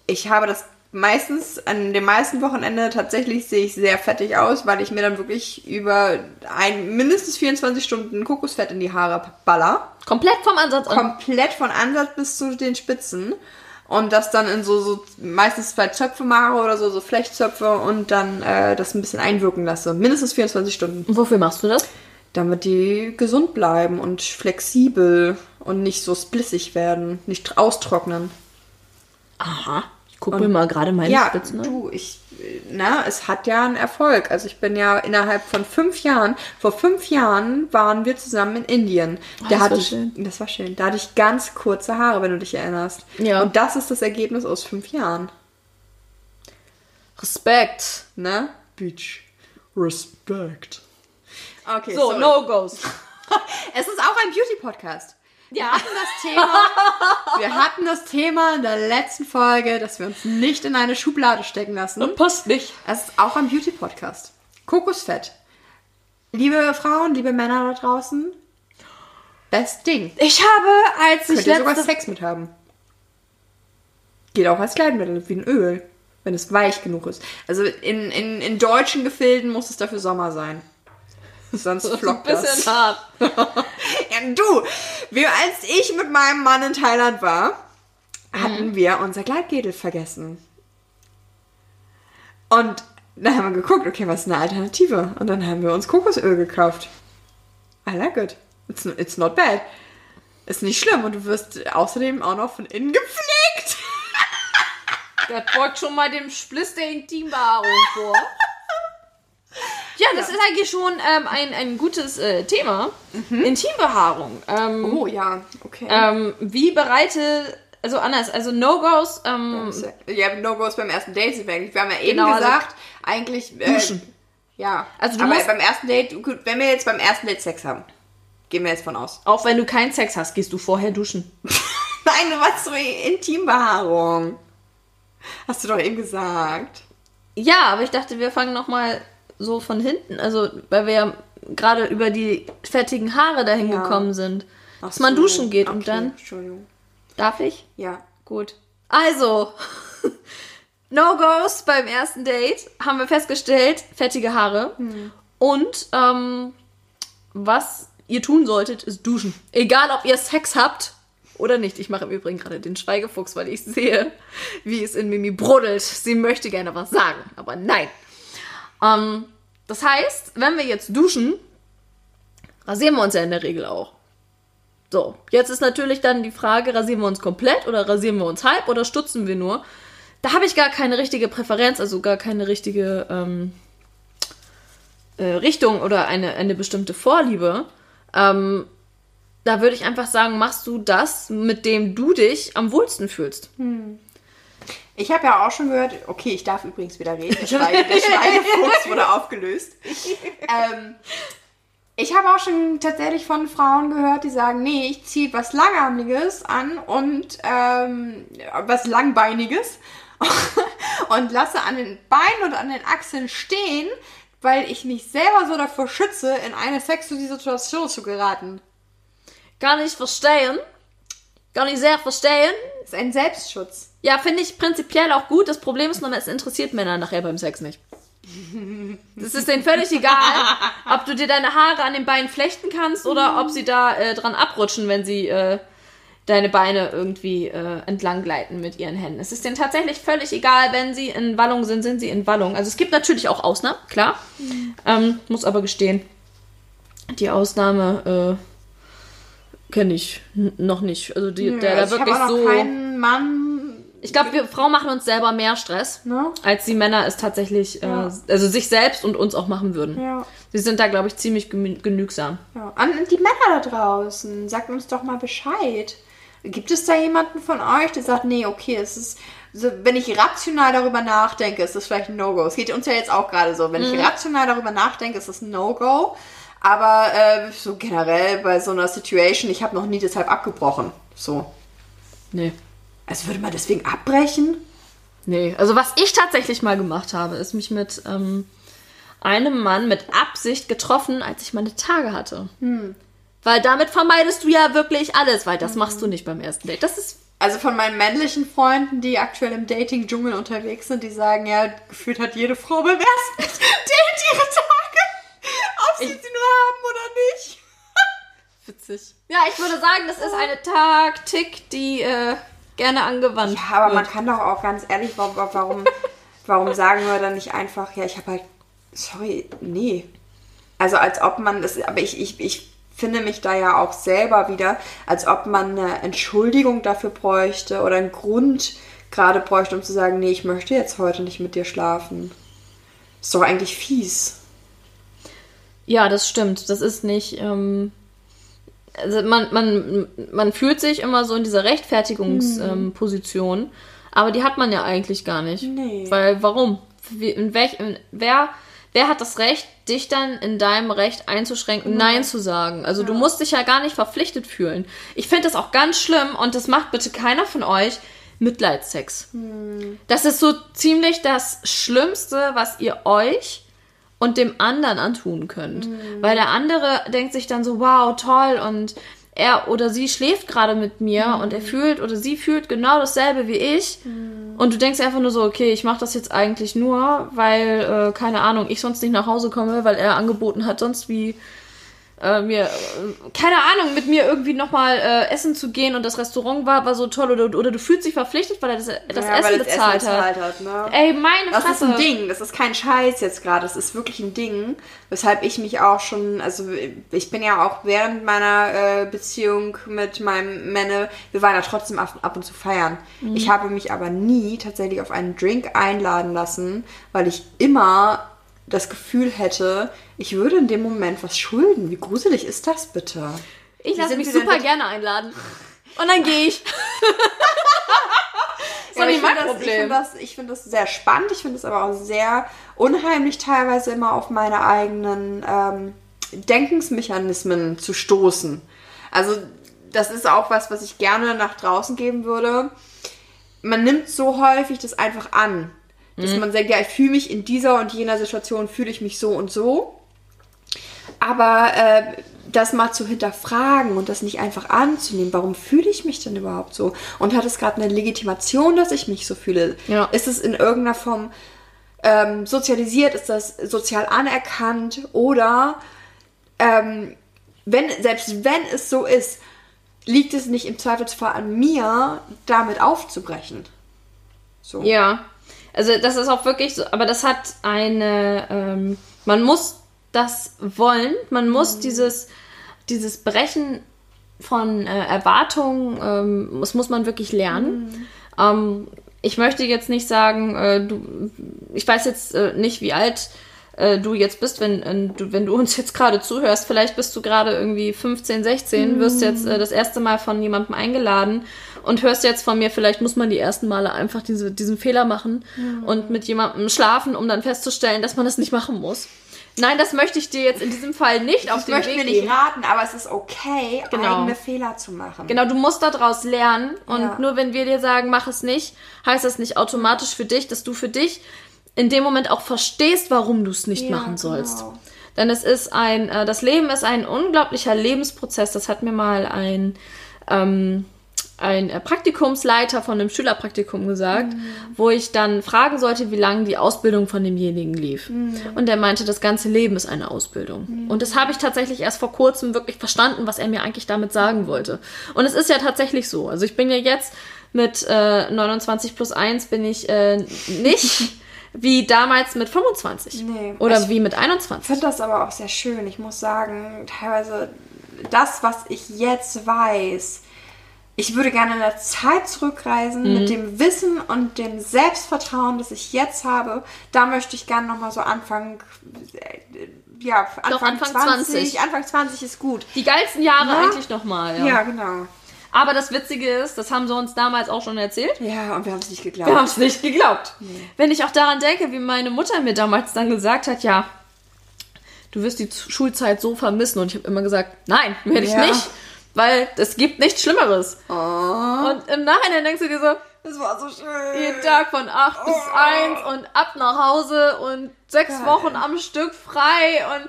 S1: Ich habe das meistens, an dem meisten Wochenende tatsächlich sehe ich sehr fettig aus, weil ich mir dann wirklich über ein, mindestens 24 Stunden Kokosfett in die Haare baller
S2: Komplett vom Ansatz an.
S1: komplett von Ansatz bis zu den Spitzen und das dann in so, so meistens zwei Zöpfe mache oder so, so Flechtzöpfe und dann äh, das ein bisschen einwirken lasse. Mindestens 24 Stunden.
S2: Und wofür machst du das?
S1: Damit die gesund bleiben und flexibel und nicht so splissig werden, nicht austrocknen.
S2: Aha. Ich gucke mir mal gerade meine
S1: ja,
S2: Spitzen an.
S1: du, ich, na, es hat ja einen Erfolg. Also ich bin ja innerhalb von fünf Jahren, vor fünf Jahren waren wir zusammen in Indien. da
S2: Oh, das
S1: hatte
S2: war
S1: ich,
S2: schön.
S1: das war schön. Da hatte ich ganz kurze Haare, wenn du dich erinnerst.
S2: Ja.
S1: Und das ist das Ergebnis aus fünf Jahren.
S2: Respekt.
S1: Ne? Beach. Respect. Okay,
S2: So,
S1: sorry.
S2: No-Gos.
S1: Es ist auch ein Beauty-Podcast. Wir hatten das Thema, wir hatten das Thema in der letzten Folge, dass wir uns nicht in eine Schublade stecken lassen.
S2: Passt nicht.
S1: Es ist auch ein Beauty-Podcast. Kokosfett. Liebe Frauen, liebe Männer da draußen, best Ding.
S2: Ich habe, als ich
S1: Könnt ihr sogar
S2: letzte...
S1: Sex mit haben. Geht auch als Kleidmittel, wie ein Öl, wenn es weich genug ist. Also in, in, in deutschen Gefilden muss es dafür Sommer sein. Sonst
S2: Das ist ein
S1: flockt
S2: bisschen
S1: das.
S2: hart.
S1: Ja, du, wir, als ich mit meinem Mann in Thailand war, hatten wir unser Gleitgel vergessen. Und dann haben wir geguckt, okay, was ist eine Alternative? Und dann haben wir uns Kokosöl gekauft. I like it. It's, it's not bad. Ist nicht schlimm und du wirst außerdem auch noch von innen gepflegt.
S2: Das beugt schon mal dem Spliss der Intimbehaarung vor. Ja, das ist eigentlich schon ähm, ein, ein gutes äh, Thema. Intimbehaarung. Ähm,
S1: Oh ja, okay.
S2: ähm, wie bereite, also anders, also No-Gos, ähm,
S1: ja, No-Gos beim ersten Date sind wir eigentlich. Wir haben ja eben
S2: Genau, also
S1: gesagt, eigentlich. Äh,
S2: Duschen.
S1: Ja.
S2: Also du
S1: aber beim ersten Date, gut, wenn wir jetzt beim ersten Date Sex haben, gehen wir jetzt von aus.
S2: auch wenn du keinen Sex hast, gehst du vorher duschen.
S1: Nein, was so Intimbehaarung. Hast du doch eben gesagt.
S2: Ja, aber ich dachte, wir fangen nochmal so von hinten, also weil wir ja gerade über die fettigen Haare dahin
S1: Ja.
S2: gekommen sind.
S1: Ach
S2: Dass man
S1: so,
S2: duschen geht und
S1: okay,
S2: dann,
S1: Entschuldigung.
S2: darf ich?
S1: Ja.
S2: Gut. Also, No-Gos beim ersten Date haben wir festgestellt, fettige Haare. Und ähm, was ihr tun solltet, ist duschen. Egal, ob ihr Sex habt oder nicht. Ich mache im Übrigen gerade den Schweigefuchs, weil ich sehe, wie es in Mimi brodelt. Sie möchte gerne was sagen, aber nein. Ähm, das heißt, wenn wir jetzt duschen, rasieren wir uns ja in der Regel auch. So, jetzt ist natürlich dann die Frage, rasieren wir uns komplett oder rasieren wir uns halb oder stutzen wir nur? Da habe ich gar keine richtige Präferenz, also gar keine richtige ähm, äh, Richtung oder eine, eine bestimmte Vorliebe. Ähm, da würde ich einfach sagen, machst du das, mit dem du dich am wohlsten fühlst.
S1: Ich habe ja auch schon gehört, okay, ich darf übrigens wieder reden. Der, Schweige, der Schweigefuchs wurde aufgelöst. Ähm, ich habe auch schon tatsächlich von Frauen gehört, die sagen, nee, ich ziehe was Langarmiges an und ähm, was Langbeiniges und lasse an den Beinen und an den Achseln stehen, weil ich mich selber so davor schütze, in eine sexuelle Situation zu geraten.
S2: Gar nicht verstehen. Gar nicht sehr verstehen.
S1: Ist ein Selbstschutz.
S2: Ja, finde ich prinzipiell auch gut. Das Problem ist nur, es interessiert Männer nachher beim Sex nicht. Das ist denen völlig egal, ob du dir deine Haare an den Beinen flechten kannst oder ob sie da äh, dran abrutschen, wenn sie äh, deine Beine irgendwie äh, entlang gleiten mit ihren Händen. Es ist denen tatsächlich völlig egal, wenn sie in Wallung sind, sind sie in Wallung. Also es gibt natürlich auch Ausnahmen, klar. Ähm, muss aber gestehen, die Ausnahme äh, kenne ich noch nicht. Also die, der da
S1: also ich
S2: wirklich
S1: habe auch noch
S2: so.
S1: keinen Mann.
S2: Ich glaube, wir Frauen machen uns selber mehr Stress,
S1: Ne?
S2: als die Männer es tatsächlich,
S1: Ja.
S2: äh, also sich selbst und uns auch machen würden.
S1: Ja.
S2: Sie sind da, glaube ich, ziemlich gemü- genügsam.
S1: Ja. An die Männer da draußen, sagt uns doch mal Bescheid. Gibt es da jemanden von euch, der sagt, nee, okay, es ist, so, wenn ich rational darüber nachdenke, ist das vielleicht ein No-Go. Es geht uns ja jetzt auch gerade so. Wenn ich rational darüber nachdenke, ist das ein No-Go. Aber äh, so generell bei so einer Situation, ich habe noch nie deshalb abgebrochen. So.
S2: Nee.
S1: Also würde man deswegen abbrechen?
S2: Nee, also was ich tatsächlich mal gemacht habe, ist mich mit ähm, einem Mann mit Absicht getroffen, als ich meine Tage hatte. Weil damit vermeidest du ja wirklich alles, weil das machst du nicht beim ersten Date. Das ist
S1: Also von meinen männlichen Freunden, die aktuell im Dating-Dschungel unterwegs sind, die sagen, ja, gefühlt hat jede Frau beim ersten Date ihre Tage. Ob sie sie nur haben oder nicht.
S2: witzig. Ja, ich würde sagen, das ist eine Taktik, die äh, gerne angewandt
S1: Ja, aber man
S2: wird.
S1: kann doch auch ganz ehrlich, warum, warum, warum sagen wir dann nicht einfach, ja, ich habe halt, sorry, nee. Also als ob man das, aber ich, ich, ich finde mich da ja auch selber wieder, als ob man eine Entschuldigung dafür bräuchte oder einen Grund gerade bräuchte, um zu sagen, nee, ich möchte jetzt heute nicht mit dir schlafen. Ist doch eigentlich fies.
S2: Ja, das stimmt. Das ist nicht. Ähm, also man, man, man fühlt sich immer so in dieser Rechtfertigungsposition, ähm, Position, aber die hat man ja eigentlich gar nicht.
S1: Nee.
S2: Weil warum? Wie, in welch, in, wer, wer hat das Recht, dich dann in deinem Recht einzuschränken, Nein zu sagen? Also du musst dich ja gar nicht verpflichtet fühlen. Ich finde das auch ganz schlimm und das macht bitte keiner von euch. Mitleidssex. Das ist so ziemlich das Schlimmste, was ihr euch und dem anderen antun könnt. Weil der andere denkt sich dann so, wow, toll, und er oder sie schläft gerade mit mir und er fühlt oder sie fühlt genau dasselbe wie ich. Und du denkst einfach nur so, okay, ich mache das jetzt eigentlich nur, weil, äh, keine Ahnung, ich sonst nicht nach Hause komme, weil er angeboten hat, sonst wie äh, mir, äh, keine Ahnung, mit mir irgendwie nochmal äh, essen zu gehen und das Restaurant war, war so toll oder, oder du fühlst dich verpflichtet, weil er das, das
S1: Ja,
S2: Essen bezahlt hat.
S1: hat ne?
S2: Ey, meine
S1: Das
S2: Fresse.
S1: ist ein Ding, das ist kein Scheiß jetzt gerade, das ist wirklich ein Ding, weshalb ich mich auch schon, also ich bin ja auch während meiner äh, Beziehung mit meinem Männer, wir waren ja trotzdem ab, ab und zu feiern. Ich habe mich aber nie tatsächlich auf einen Drink einladen lassen, weil ich immer das Gefühl hätte, ich würde in dem Moment was schulden. Wie gruselig ist das bitte?
S2: Ich lasse mich super gerne einladen. Und dann gehe ich.
S1: Ja, ich finde das, ich finde das, ich finde das sehr spannend. Ich finde es aber auch sehr unheimlich, teilweise immer auf meine eigenen ähm, Denkensmechanismen zu stoßen. Also, das ist auch was, was ich gerne nach draußen geben würde. Man nimmt so häufig das einfach an. Dass man sagt, ja, ich fühle mich in dieser und jener Situation, fühle ich mich so und so. Aber äh, das mal zu hinterfragen und das nicht einfach anzunehmen, warum fühle ich mich denn überhaupt so? Und hat es gerade eine Legitimation, dass ich mich so fühle?
S2: Ja.
S1: Ist es in irgendeiner Form ähm, sozialisiert? Ist das sozial anerkannt? Oder ähm, wenn, selbst wenn es so ist, liegt es nicht im Zweifelsfall an mir, damit aufzubrechen. So.
S2: Ja. Also das ist auch wirklich so, aber das hat eine, ähm, man muss das wollen, man muss dieses, dieses Brechen von äh, Erwartungen, ähm, das muss man wirklich lernen. Ähm, ich möchte jetzt nicht sagen, äh, du, ich weiß jetzt äh, nicht, wie alt äh, du jetzt bist, wenn, äh, du, wenn du uns jetzt gerade zuhörst. Vielleicht bist du gerade irgendwie 15, 16, wirst jetzt äh, das erste Mal von jemandem eingeladen und hörst jetzt von mir, vielleicht muss man die ersten Male einfach diese, diesen Fehler machen und mit jemandem schlafen, um dann festzustellen, dass man das nicht machen muss. Nein, das möchte ich dir jetzt in diesem Fall nicht auf
S1: Ich
S2: den
S1: möchte
S2: Weg
S1: mir
S2: geben.
S1: nicht raten, aber es ist okay,
S2: Genau.
S1: eigene Fehler zu machen.
S2: Genau, du musst daraus lernen und
S1: Ja.
S2: nur wenn wir dir sagen, mach es nicht, heißt das nicht automatisch für dich, dass du für dich in dem Moment auch verstehst, warum du es nicht
S1: Ja,
S2: machen sollst.
S1: genau.
S2: Denn es ist ein, äh, das Leben ist ein unglaublicher Lebensprozess. Das hat mir mal ein, ähm, ein äh, Praktikumsleiter von einem Schülerpraktikum gesagt, wo ich dann fragen sollte, wie lange die Ausbildung von demjenigen lief. Und der meinte, das ganze Leben ist eine Ausbildung. Und das habe ich tatsächlich erst vor kurzem wirklich verstanden, was er mir eigentlich damit sagen wollte. Und es ist ja tatsächlich so. Also ich bin ja jetzt mit äh, 29 plus 1 bin ich äh, nicht wie damals mit 25.
S1: Nee.
S2: Oder
S1: Ich-
S2: wie mit
S1: Ich
S2: 21.
S1: finde das aber auch sehr schön. Ich muss sagen, teilweise das, was ich jetzt weiß, ich würde gerne in der Zeit zurückreisen
S2: Mhm.
S1: mit dem Wissen und dem Selbstvertrauen, das ich jetzt habe. Da möchte ich gerne nochmal so anfangen. äh, Ja, Anfang,
S2: Anfang
S1: 20.
S2: 20.
S1: Anfang 20 ist gut.
S2: Die geilsten Jahre
S1: Ja.
S2: eigentlich nochmal. Ja.
S1: Ja, genau.
S2: Aber das Witzige ist, das haben sie uns damals auch schon erzählt.
S1: Ja, und wir haben es nicht
S2: Wir
S1: geglaubt.
S2: haben es nicht geglaubt. Wenn ich auch daran denke, wie meine Mutter mir damals dann gesagt hat, ja, du wirst die Schulzeit so vermissen. Und ich habe immer gesagt, nein, werde ich
S1: Ja.
S2: nicht. Weil es gibt nichts Schlimmeres.
S1: Oh,
S2: Und im Nachhinein denkst du dir so,
S1: das war so schön.
S2: jeden Tag von 8 bis
S1: Oh.
S2: 1 und ab nach Hause und sechs
S1: Geil.
S2: Wochen am Stück frei und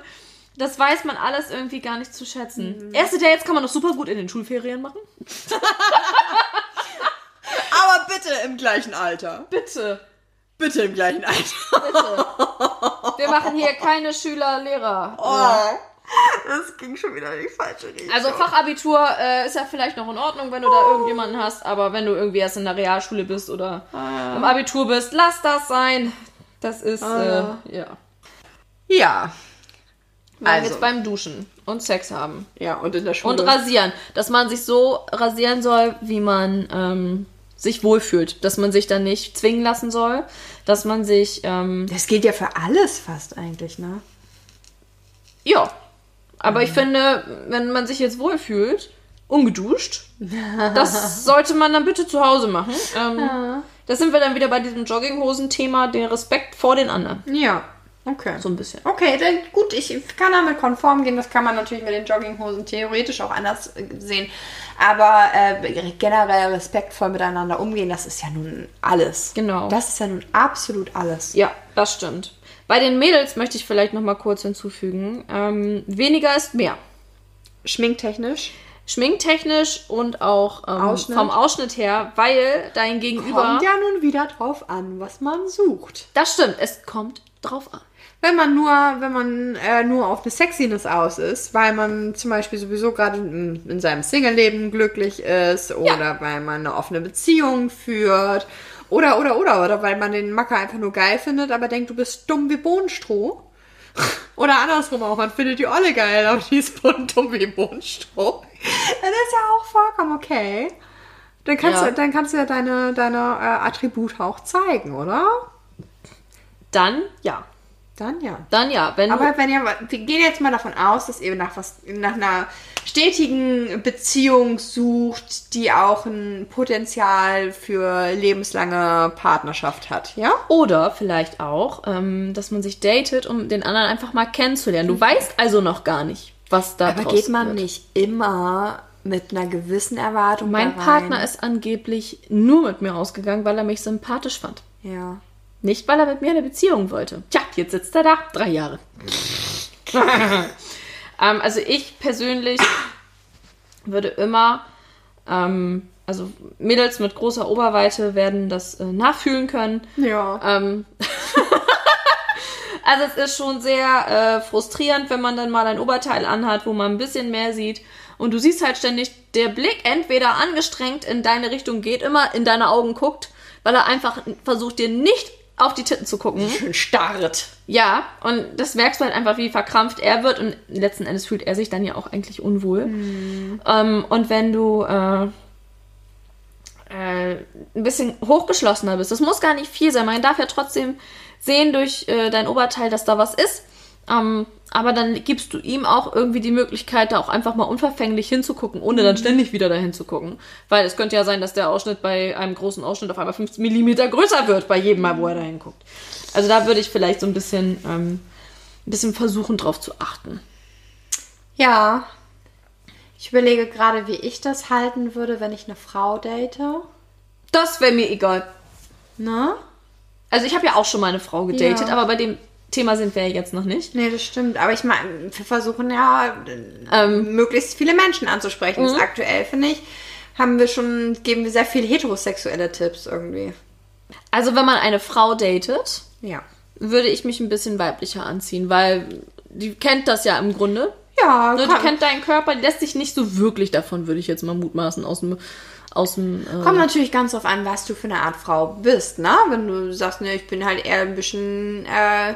S2: das weiß man alles irgendwie gar nicht zu schätzen.
S1: Mhm.
S2: Erste Dates kann man doch super gut in den Schulferien machen.
S1: Aber bitte im gleichen Alter.
S2: Bitte,
S1: Bitte im gleichen Alter.
S2: bitte. Wir machen hier keine Schüler-Lehrer.
S1: Oh, das ging schon wieder in die falsche Richtung.
S2: Also Fachabitur äh, ist ja vielleicht noch in Ordnung, wenn du da irgendjemanden hast, aber wenn du irgendwie erst in der Realschule bist oder im Abitur bist, lass das sein. Das ist,
S1: Ah.
S2: äh, ja.
S1: ja.
S2: Wir waren
S1: Also.
S2: jetzt beim Duschen und Sex haben.
S1: Ja, und in der Schule.
S2: Und rasieren. Dass man sich so rasieren soll, wie man ähm, sich wohlfühlt. Dass man sich dann nicht zwingen lassen soll. Dass man sich, ähm,
S1: das gilt ja für alles fast eigentlich, ne?
S2: ja. Aber ich finde, wenn man sich jetzt wohlfühlt, ungeduscht, das sollte man dann bitte zu Hause machen. Ähm, Da sind wir dann wieder bei diesem Jogginghosen-Thema, der Respekt vor den anderen.
S1: Ja. Okay.
S2: So ein bisschen.
S1: Okay, dann gut, ich kann damit konform gehen. Das kann man natürlich mit den Jogginghosen theoretisch auch anders äh, sehen. Aber äh, generell respektvoll miteinander umgehen, das ist ja nun alles.
S2: Genau.
S1: Das ist ja nun absolut alles.
S2: Ja, das stimmt. Bei den Mädels möchte ich vielleicht noch mal kurz hinzufügen. Ähm, weniger ist mehr.
S1: Schminktechnisch.
S2: Schminktechnisch und auch ähm,
S1: Ausschnitt.
S2: vom Ausschnitt her, weil dein Gegenüber.
S1: Kommt ja nun wieder drauf an, was man sucht.
S2: Das stimmt, es kommt drauf an.
S1: Wenn man nur, wenn man äh, nur auf eine Sexiness aus ist, weil man zum Beispiel sowieso gerade in, in seinem Single-Leben glücklich ist oder weil man eine offene Beziehung führt oder, oder, oder, oder weil man den Macker einfach nur geil findet, aber denkt, du bist dumm wie Bohnenstroh. Oder andersrum auch, man findet die Olle geil, aber die ist dumm wie Bohnenstroh. Dann ist ja auch vollkommen okay. Dann kannst,
S2: Ja.
S1: du, dann kannst du ja deine, deine äh, Attribute auch zeigen, oder?
S2: Dann ja.
S1: Dann ja.
S2: Dann ja. Wenn
S1: Aber wenn ihr, wir gehen jetzt mal davon aus, dass ihr nach was, nach einer stetigen Beziehung sucht, die auch ein Potenzial für lebenslange Partnerschaft hat, ja?
S2: oder vielleicht auch, ähm, dass man sich datet, um den anderen einfach mal kennenzulernen. Du weißt also noch gar nicht, was da
S1: Aber
S2: draus
S1: geht man
S2: wird.
S1: nicht immer mit einer gewissen Erwartung
S2: Mein? Partner ist angeblich nur mit mir ausgegangen, weil er mich sympathisch fand.
S1: Ja.
S2: Nicht, weil er mit mir eine Beziehung wollte. Tja, jetzt sitzt er da. Drei Jahre. ähm, also ich persönlich würde immer, ähm, also Mädels mit großer Oberweite werden das äh, nachfühlen können.
S1: Ja.
S2: Ähm, Also es ist schon sehr äh, frustrierend, wenn man dann mal ein Oberteil anhat, wo man ein bisschen mehr sieht. Und du siehst halt ständig, der Blick entweder angestrengt in deine Richtung geht, immer in deine Augen guckt, weil er einfach versucht, dir nicht auf die Titten zu gucken.
S1: Schön starret.
S2: Ja, und das merkst du halt einfach, wie verkrampft er wird. Und letzten Endes fühlt er sich dann ja auch eigentlich unwohl. Ähm, und wenn du äh, äh, ein bisschen hochgeschlossener bist, das muss gar nicht viel sein. Man darf ja trotzdem sehen durch äh, dein Oberteil, dass da was ist. Ähm, aber dann gibst du ihm auch irgendwie die Möglichkeit, da auch einfach mal unverfänglich hinzugucken, ohne dann ständig wieder dahin zu gucken. Weil es könnte ja sein, dass der Ausschnitt bei einem großen Ausschnitt auf einmal 15 Millimeter größer wird, bei jedem Mal, wo er da hinguckt. Also da würde ich vielleicht so ein bisschen, ähm, ein bisschen versuchen, drauf zu achten.
S1: Ja. Ich überlege gerade, wie ich das halten würde, wenn ich eine Frau date.
S2: Das wäre mir egal.
S1: Ne?
S2: Also ich habe ja auch schon mal eine Frau gedatet,
S1: Ja.
S2: aber bei dem Thema sind wir jetzt noch nicht.
S1: Nee, das stimmt. Aber ich meine, wir versuchen ja,
S2: Ähm,
S1: möglichst viele Menschen anzusprechen.
S2: Mhm.
S1: Das aktuell, finde ich, haben wir schon, geben wir sehr viele heterosexuelle Tipps irgendwie.
S2: Also wenn man eine Frau datet,
S1: Ja.
S2: würde ich mich ein bisschen weiblicher anziehen, weil die kennt das ja im Grunde.
S1: Ja,
S2: Ne, die kennt deinen Körper, die lässt sich nicht so wirklich davon, würde ich jetzt mal mutmaßen, aus dem, aus dem äh,
S1: kommt natürlich ganz drauf an, was du für eine Art Frau bist, ne? Wenn du sagst, ne, ich bin halt eher ein bisschen äh,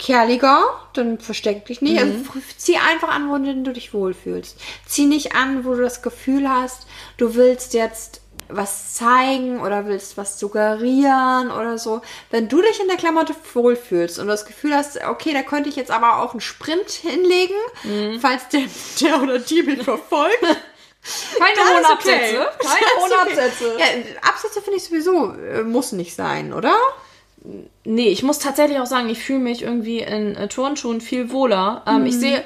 S1: kerliger, dann versteck dich nicht. Also, zieh einfach an, wo du dich wohlfühlst. Zieh nicht an, wo du das Gefühl hast, du willst jetzt was zeigen oder willst was suggerieren oder so. Wenn du dich in der Klamotte wohlfühlst und das Gefühl hast, okay, da könnte ich jetzt aber auch einen Sprint hinlegen, falls der, der oder die mich verfolgt.
S2: keine
S1: Dann
S2: hohen
S1: ist
S2: Absätze.
S1: okay.
S2: Keine
S1: Das
S2: hohen
S1: okay.
S2: Absätze.
S1: Ja, Absätze finde ich sowieso, äh, muss nicht sein, oder?
S2: Nee, ich muss tatsächlich auch sagen, ich fühle mich irgendwie in äh, Turnschuhen viel wohler. Ähm, Ich sehe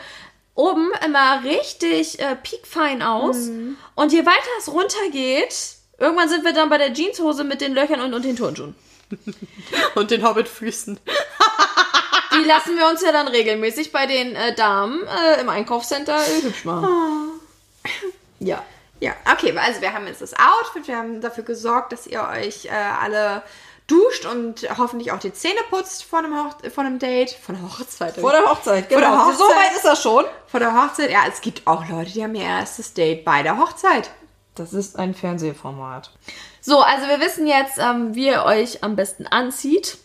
S2: oben immer richtig äh, piekfein aus. Und je weiter es runtergeht, irgendwann sind wir dann bei der Jeanshose mit den Löchern und, und den Turnschuhen.
S1: Und den Hobbitfüßen.
S2: Die lassen wir uns ja dann regelmäßig bei den äh, Damen äh, im Einkaufscenter äh, hübsch machen. Ja.
S1: Ja, okay, also wir haben jetzt das Outfit, wir haben dafür gesorgt, dass ihr euch äh, alle duscht und hoffentlich auch die Zähne putzt vor einem, Hoch vor einem Date. Vor der Hochzeit.
S2: Vor der Hochzeit, genau.
S1: Vor der Hochzeit.
S2: So weit ist das schon.
S1: vor der Hochzeit. Ja, es gibt auch Leute, die haben ihr erstes Date bei der Hochzeit.
S2: Das ist ein Fernsehformat. So, also wir wissen jetzt, ähm, wie ihr euch am besten anzieht.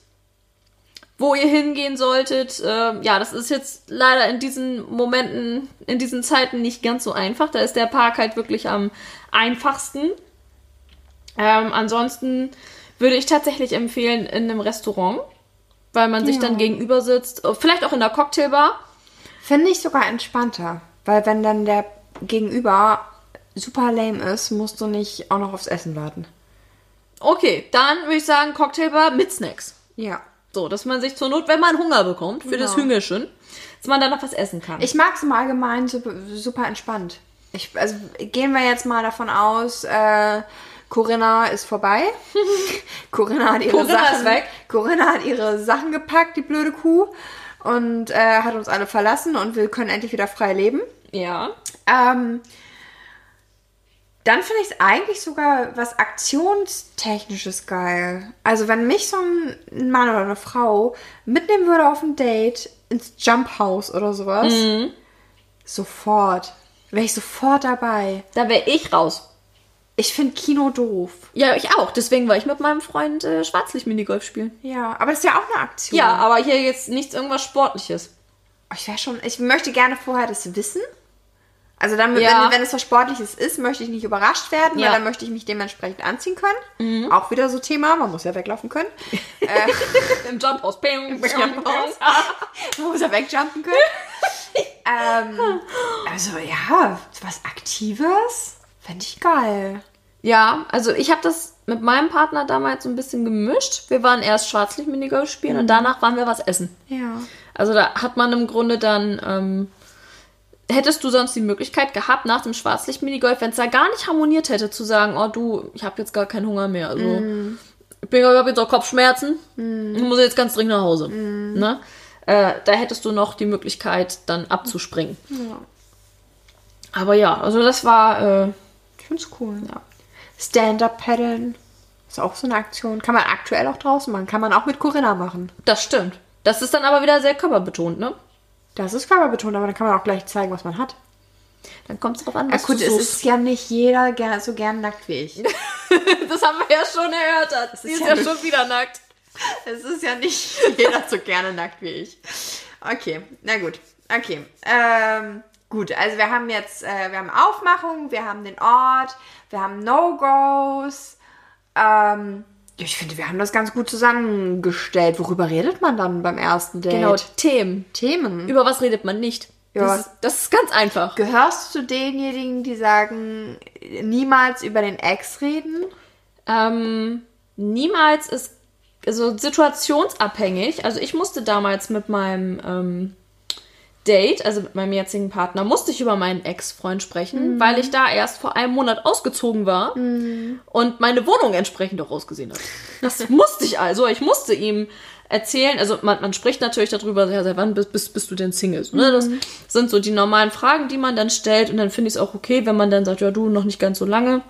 S2: Wo ihr hingehen solltet. Ähm, ja, das ist jetzt leider in diesen Momenten, in diesen Zeiten nicht ganz so einfach. Da ist der Park halt wirklich am einfachsten. Ähm, ansonsten würde ich tatsächlich empfehlen in einem Restaurant, weil man sich
S1: Ja.
S2: dann gegenüber sitzt. Vielleicht auch in der Cocktailbar.
S1: Finde ich sogar entspannter. Weil wenn dann der Gegenüber super lame ist, musst du nicht auch noch aufs Essen warten.
S2: Okay, dann würde ich sagen Cocktailbar mit Snacks.
S1: Ja.
S2: So, dass man sich zur Not, wenn man Hunger bekommt, für das
S1: Genau.
S2: Hüngerchen, dass man dann noch was essen kann.
S1: Ich mag es im Allgemeinen super, super entspannt. Ich, also gehen wir jetzt mal davon aus, äh, Corinna ist vorbei. Corinna hat ihre
S2: Corinna
S1: Sachen
S2: weg.
S1: Corinna hat ihre Sachen gepackt, die blöde Kuh, und äh, hat uns alle verlassen und wir können endlich wieder frei leben.
S2: ja.
S1: Ähm, dann finde ich es eigentlich sogar was Aktionstechnisches geil. Also wenn mich so ein Mann oder eine Frau mitnehmen würde auf ein Date ins Jump House oder sowas, sofort. Wäre ich sofort dabei.
S2: Da wäre ich raus.
S1: Ich finde Kino doof.
S2: Ja, ich auch. Deswegen war ich mit meinem Freund äh, Schwarzlicht-Minigolf spielen.
S1: Ja, aber das ist ja auch eine Aktion.
S2: Ja, aber hier jetzt nichts irgendwas Sportliches.
S1: Ich wäre schon, ich möchte gerne vorher das wissen. Also dann,
S2: Ja.
S1: wenn, wenn es was Sportliches ist, möchte ich nicht überrascht werden,
S2: Ja.
S1: weil dann möchte ich mich dementsprechend anziehen können. Auch wieder so Thema, man muss ja weglaufen können.
S2: Im Jumphaus. Ping, ping,
S1: Jumphaus.
S2: ping.
S1: Man muss ja wegjumpen können. ähm, also ja, was Aktives fände ich geil.
S2: Ja, also ich habe das mit meinem Partner damals so ein bisschen gemischt. Wir waren erst Schwarzlicht-Minigolf spielen und danach waren wir was essen.
S1: Ja.
S2: Also da hat man im Grunde dann, ähm, hättest du sonst die Möglichkeit gehabt, nach dem Schwarzlicht-Minigolf, wenn es da gar nicht harmoniert hätte, zu sagen, oh du, ich habe jetzt gar keinen Hunger mehr. Also ich bin habe jetzt auch Kopfschmerzen, ich muss jetzt ganz dringend nach Hause. Ne? Äh, da hättest du noch die Möglichkeit, dann abzuspringen.
S1: ja.
S2: Aber ja, also das war, äh,
S1: finde es cool.
S2: ja.
S1: Stand-up paddeln. Ist auch so eine Aktion. Kann man aktuell auch draußen machen. Kann man auch mit Corinna machen.
S2: Das stimmt. Das ist dann aber wieder sehr körperbetont, ne?
S1: Das ist körperbetont, aber dann kann man auch gleich zeigen, was man hat.
S2: Dann kommt es drauf an,
S1: Ja,
S2: was
S1: gut,
S2: du
S1: es
S2: suchst.
S1: ist ja nicht jeder so gern nackt wie ich.
S2: Das haben wir ja schon erörtert. Sie ist
S1: ja
S2: ja
S1: nicht-
S2: schon wieder nackt.
S1: Es ist ja nicht jeder so gerne nackt wie ich. Okay, na gut. Okay. Ähm, gut, also wir haben jetzt, äh, wir haben Aufmachung, wir haben den Ort, wir haben No-Gos. Ähm, ja, ich finde, wir haben das ganz gut zusammengestellt. Worüber redet man dann beim ersten Date?
S2: Genau, Themen.
S1: Themen.
S2: Über was redet man nicht?
S1: Ja.
S2: Das, ist, das ist ganz einfach.
S1: Gehörst du zu denjenigen, die sagen, niemals über den Ex reden?
S2: Ähm, niemals ist also situationsabhängig. Also ich musste damals mit meinem ähm, Date, also mit meinem jetzigen Partner, musste ich über meinen Ex-Freund sprechen, weil ich da erst vor einem Monat ausgezogen war und meine Wohnung entsprechend auch ausgesehen hat. Das musste ich also. Ich musste ihm erzählen, also man, man spricht natürlich darüber, ja, seit wann bist, bist, bist du denn Single? Ne? Das sind so die normalen Fragen, die man dann stellt und dann finde ich es auch okay, wenn man dann sagt, ja, du noch nicht ganz so lange.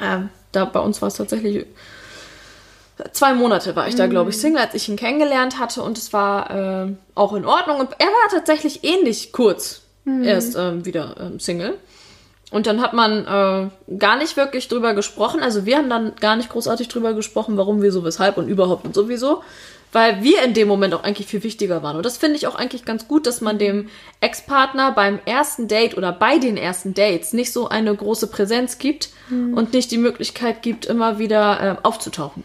S2: Ähm, da bei uns war es tatsächlich zwei Monate war ich da, glaube ich, Single, als ich ihn kennengelernt hatte und es war äh, auch in Ordnung. Und er war tatsächlich ähnlich kurz erst ähm, wieder ähm, Single. Und dann hat man äh, gar nicht wirklich drüber gesprochen. Also wir haben dann gar nicht großartig drüber gesprochen, warum, wieso, weshalb und überhaupt und sowieso. Weil wir in dem Moment auch eigentlich viel wichtiger waren. Und das finde ich auch eigentlich ganz gut, dass man dem Ex-Partner beim ersten Date oder bei den ersten Dates nicht so eine große Präsenz gibt und nicht die Möglichkeit gibt, immer wieder äh, aufzutauchen.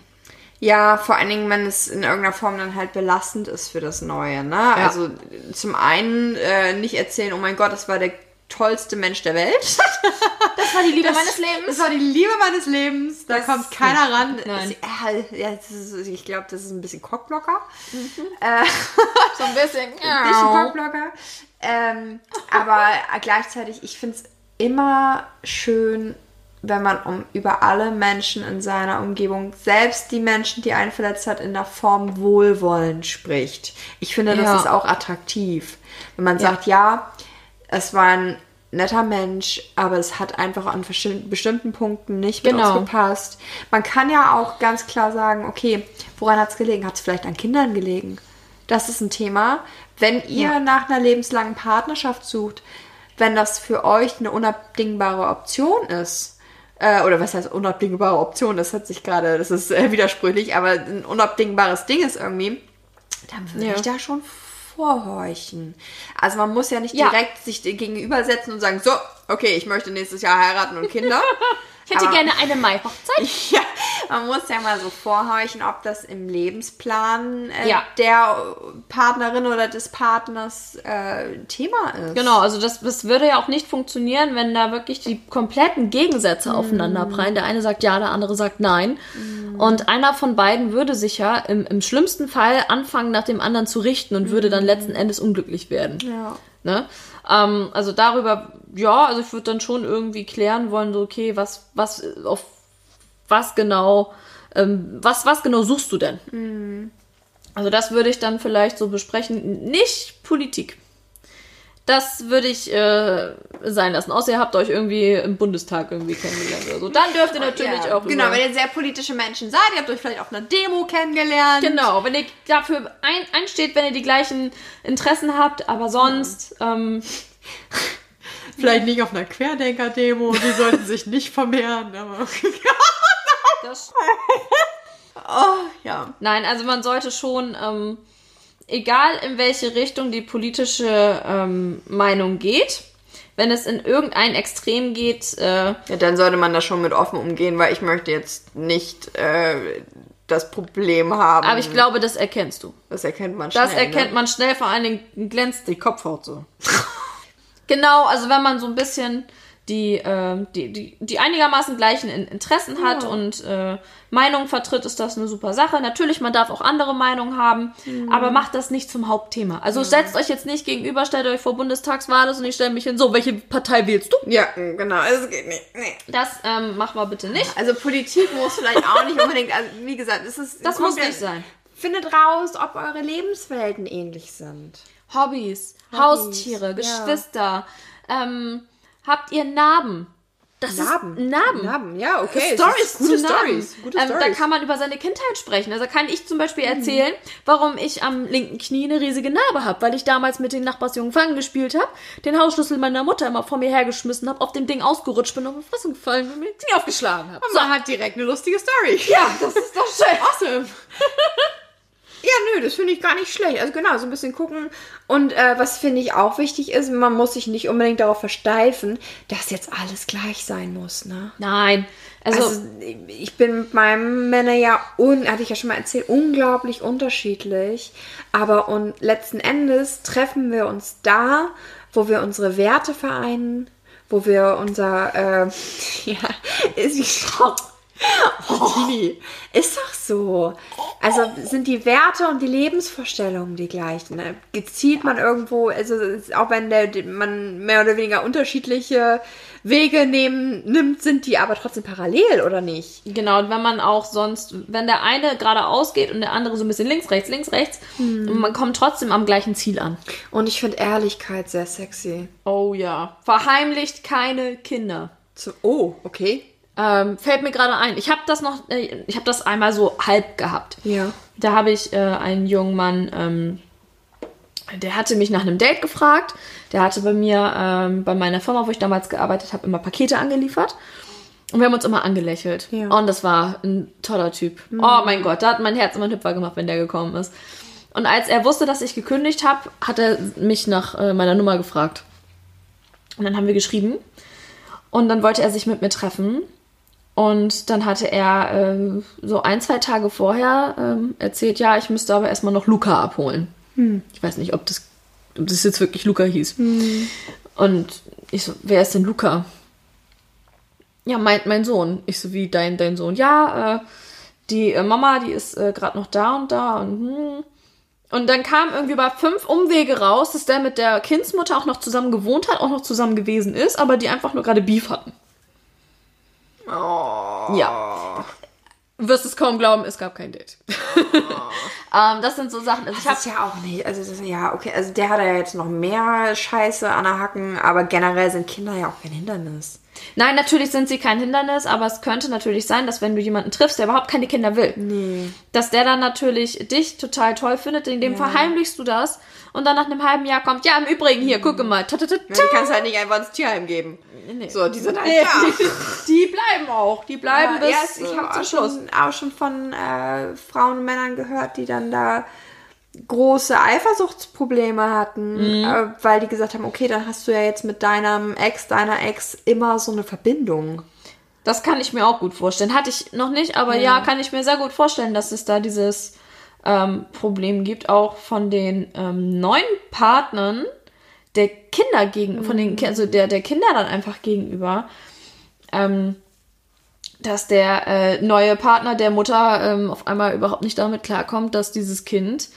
S1: Ja, vor allen Dingen, wenn es in irgendeiner Form dann halt belastend ist für das Neue, ne? Also zum einen äh, nicht erzählen, oh mein Gott, das war der tollste Mensch der Welt.
S2: Das war die Liebe meines Lebens.
S1: Das war die Liebe meines Lebens. Da
S2: Das
S1: kommt keiner ran.
S2: Nein.
S1: Ja, ja, das ist, ich glaube, das ist ein bisschen Cockblocker. Äh,
S2: so ein bisschen.
S1: ein bisschen Cockblocker. Ähm, aber gleichzeitig, ich finde es immer schön, wenn man um, über alle Menschen in seiner Umgebung, selbst die Menschen, die einen verletzt hat, in der Form Wohlwollen spricht. Ich finde, das
S2: Ja.
S1: ist auch attraktiv. Wenn man sagt, ja, es war ein netter Mensch, aber es hat einfach an bestimmten Punkten nicht mit
S2: Genau.
S1: uns gepasst. Man kann ja auch ganz klar sagen, okay, woran hat es gelegen? Hat es vielleicht an Kindern gelegen? Das ist ein Thema. Wenn ihr
S2: Ja.
S1: nach einer lebenslangen Partnerschaft sucht, wenn das für euch eine unabdingbare Option ist, äh, oder was heißt unabdingbare Option, das hat sich gerade, das ist äh, widersprüchlich, aber ein unabdingbares Ding ist irgendwie, dann würde
S2: Ja.
S1: ich da schon vorhorchen. Also man muss ja nicht
S2: Ja.
S1: direkt sich gegenübersetzen und sagen, so, okay, ich möchte nächstes Jahr heiraten und Kinder.
S2: Ich hätte
S1: Aber-
S2: gerne eine Mai-Hochzeit.
S1: Ja, man muss ja mal so vorhorchen, ob das im Lebensplan äh,
S2: Ja.
S1: der Partnerin oder des Partners äh, Thema ist.
S2: Genau, also das, das würde ja auch nicht funktionieren, wenn da wirklich die kompletten Gegensätze aufeinander prallen. Der eine sagt ja, der andere sagt nein. Und einer von beiden würde sich ja im, im schlimmsten Fall anfangen, nach dem anderen zu richten und würde dann letzten Endes unglücklich werden.
S1: Ja.
S2: Ne? Ähm, also darüber, ja, also ich würde dann schon irgendwie klären wollen, so, okay, was, was, auf was genau, ähm, was, was genau suchst du denn? Also das würde ich dann vielleicht so besprechen, nicht Politik. Das würde ich äh, sein lassen. Außer ihr habt euch irgendwie im Bundestag irgendwie kennengelernt oder so. Dann dürft ihr natürlich
S1: ja,
S2: auch
S1: Genau, wenn ihr sehr politische Menschen seid, ihr habt euch vielleicht auf einer Demo kennengelernt.
S2: Genau, wenn ihr dafür ein, einsteht, wenn ihr die gleichen Interessen habt, aber sonst, ähm,
S1: Vielleicht nicht auf einer Querdenker-Demo, die sollten sich nicht vermehren. Aber
S2: das
S1: oh, ja.
S2: Nein, also man sollte schon, ähm, egal in welche Richtung die politische ähm, Meinung geht, wenn es in irgendein Extrem geht, äh,
S1: ja. Dann sollte man da schon mit offen umgehen, weil ich möchte jetzt nicht äh, das Problem haben.
S2: aber ich glaube, das erkennst du.
S1: das erkennt man schnell.
S2: Das erkennt
S1: ne?
S2: man schnell, vor allen Dingen glänzt die Kopfhaut so. genau, also wenn man so ein bisschen die, äh, die, die, die einigermaßen gleichen In- Interessen hat und äh, Meinungen vertritt, ist das eine super Sache. Natürlich, man darf auch andere Meinungen haben, aber macht das nicht zum Hauptthema. Also setzt euch jetzt nicht gegenüber, stellt euch vor Bundestagswahl und ich stelle mich hin, so, welche Partei wählst du?
S1: Ja, genau. Es geht nicht. Nee.
S2: Das ähm, machen wir bitte nicht.
S1: Also Politik muss vielleicht auch nicht unbedingt, also wie gesagt, es ist
S2: Das muss
S1: ja-
S2: nicht sein.
S1: Findet raus, ob eure Lebenswelten ähnlich sind.
S2: Hobbys, Haustiere,
S1: ja.
S2: Geschwister. Ähm, habt ihr Narben? Das
S1: Narben.
S2: ist Narben.
S1: Narben, ja, okay.
S2: Stories
S1: gute
S2: zu Narben.
S1: Stories. Gute
S2: ähm, Da
S1: Stories.
S2: kann man über seine Kindheit sprechen. Also kann ich zum Beispiel erzählen, warum ich am linken Knie eine riesige Narbe habe, weil ich damals mit den Nachbarsjungen Fangen gespielt habe, den Hausschlüssel meiner Mutter immer vor mir hergeschmissen habe, auf dem Ding ausgerutscht bin, auf die Fresse gefallen und mir das Knie aufgeschlagen habe.
S1: Und man hat direkt eine lustige Story.
S2: Ja, das ist doch schön.
S1: Awesome. Ja, nö, das finde ich gar nicht schlecht. Also genau, so ein bisschen gucken. Und äh, was finde ich auch wichtig ist, man muss sich nicht unbedingt darauf versteifen, dass jetzt alles gleich sein muss, ne?
S2: Nein. Also,
S1: Also ich bin mit meinem Männer ja, un, hatte ich ja schon mal erzählt, unglaublich unterschiedlich. Aber und letzten Endes treffen wir uns da, wo wir unsere Werte vereinen, wo wir unser, äh, ja, ist, Tini, ist doch so. Also sind die Werte und die Lebensvorstellungen die gleichen. Ne? Gezielt man irgendwo, also auch wenn der, man mehr oder weniger unterschiedliche Wege nehmen, nimmt, sind die aber trotzdem parallel, oder nicht?
S2: Genau, und wenn man auch sonst, wenn der eine geradeaus geht und der andere so ein bisschen links, rechts, links, rechts, und man kommt trotzdem am gleichen Ziel an.
S1: Und ich finde Ehrlichkeit sehr sexy.
S2: Oh ja. Verheimlicht keine Kinder.
S1: Zu, oh, okay.
S2: Ähm, fällt mir gerade ein. Ich habe das noch, äh, ich habe das einmal so halb gehabt.
S1: Ja.
S2: Da habe ich äh, einen jungen Mann, ähm, der hatte mich nach einem Date gefragt. Der hatte bei mir, ähm, bei meiner Firma, wo ich damals gearbeitet habe, immer Pakete angeliefert. Und wir haben uns immer angelächelt.
S1: Ja.
S2: Und das war ein toller Typ. Oh mein Gott, da hat mein Herz immer einen Hüpfer gemacht, wenn der gekommen ist. Und als er wusste, dass ich gekündigt habe, hat er mich nach äh, meiner Nummer gefragt. Und dann haben wir geschrieben. Und dann wollte er sich mit mir treffen. Und dann hatte er ähm, so ein, zwei Tage vorher ähm, erzählt, ja, ich müsste aber erstmal noch Luca abholen. Ich weiß nicht, ob das, ob das jetzt wirklich Luca hieß. Und ich so, wer ist denn Luca? Ja, mein, mein Sohn. Ich so, wie dein, dein Sohn? Ja, äh, die äh, Mama, die ist äh, gerade noch da und da und hm. Und dann kam irgendwie bei fünf Umwege raus, dass der mit der Kindsmutter auch noch zusammen gewohnt hat, auch noch zusammen gewesen ist, aber die einfach nur gerade Beef hatten. Ja. Wirst es kaum glauben, es gab kein Date. ähm, das sind so Sachen. Also ich
S1: ist ja auch nicht. Also, das ja, okay. Also, der hat ja jetzt noch mehr Scheiße an der Hacken, aber generell sind Kinder ja auch kein Hindernis.
S2: Nein, natürlich sind sie kein Hindernis, aber es könnte natürlich sein, dass wenn du jemanden triffst, der überhaupt keine Kinder will,
S1: Nee.
S2: dass der dann natürlich dich total toll findet, in dem verheimlichst du das und dann nach einem halben Jahr kommt, ja, im Übrigen hier, gucke mal, ta, ta, ta,
S1: Ja, die kannst du halt nicht einfach ins Tierheim geben.
S2: Nee.
S1: So, die sind halt
S2: Nee,
S1: da.
S2: die bleiben auch, die bleiben
S1: Ja,
S2: bis
S1: ja, es- ich
S2: äh,
S1: habe
S2: zum
S1: auch schon, auch schon von äh, Frauen und Männern gehört, die dann da große Eifersuchtsprobleme hatten, äh, weil die gesagt haben, okay, dann hast du ja jetzt mit deinem Ex, deiner Ex immer so eine Verbindung.
S2: Das kann ich mir auch gut vorstellen. Hatte ich noch nicht, aber ja, kann ich mir sehr gut vorstellen, dass es da dieses ähm, Problem gibt, auch von den ähm, neuen Partnern der Kinder gegen, von den, Ki- also der, der Kinder dann einfach gegenüber, ähm, dass der äh, neue Partner der Mutter ähm, auf einmal überhaupt nicht damit klarkommt, dass dieses Kind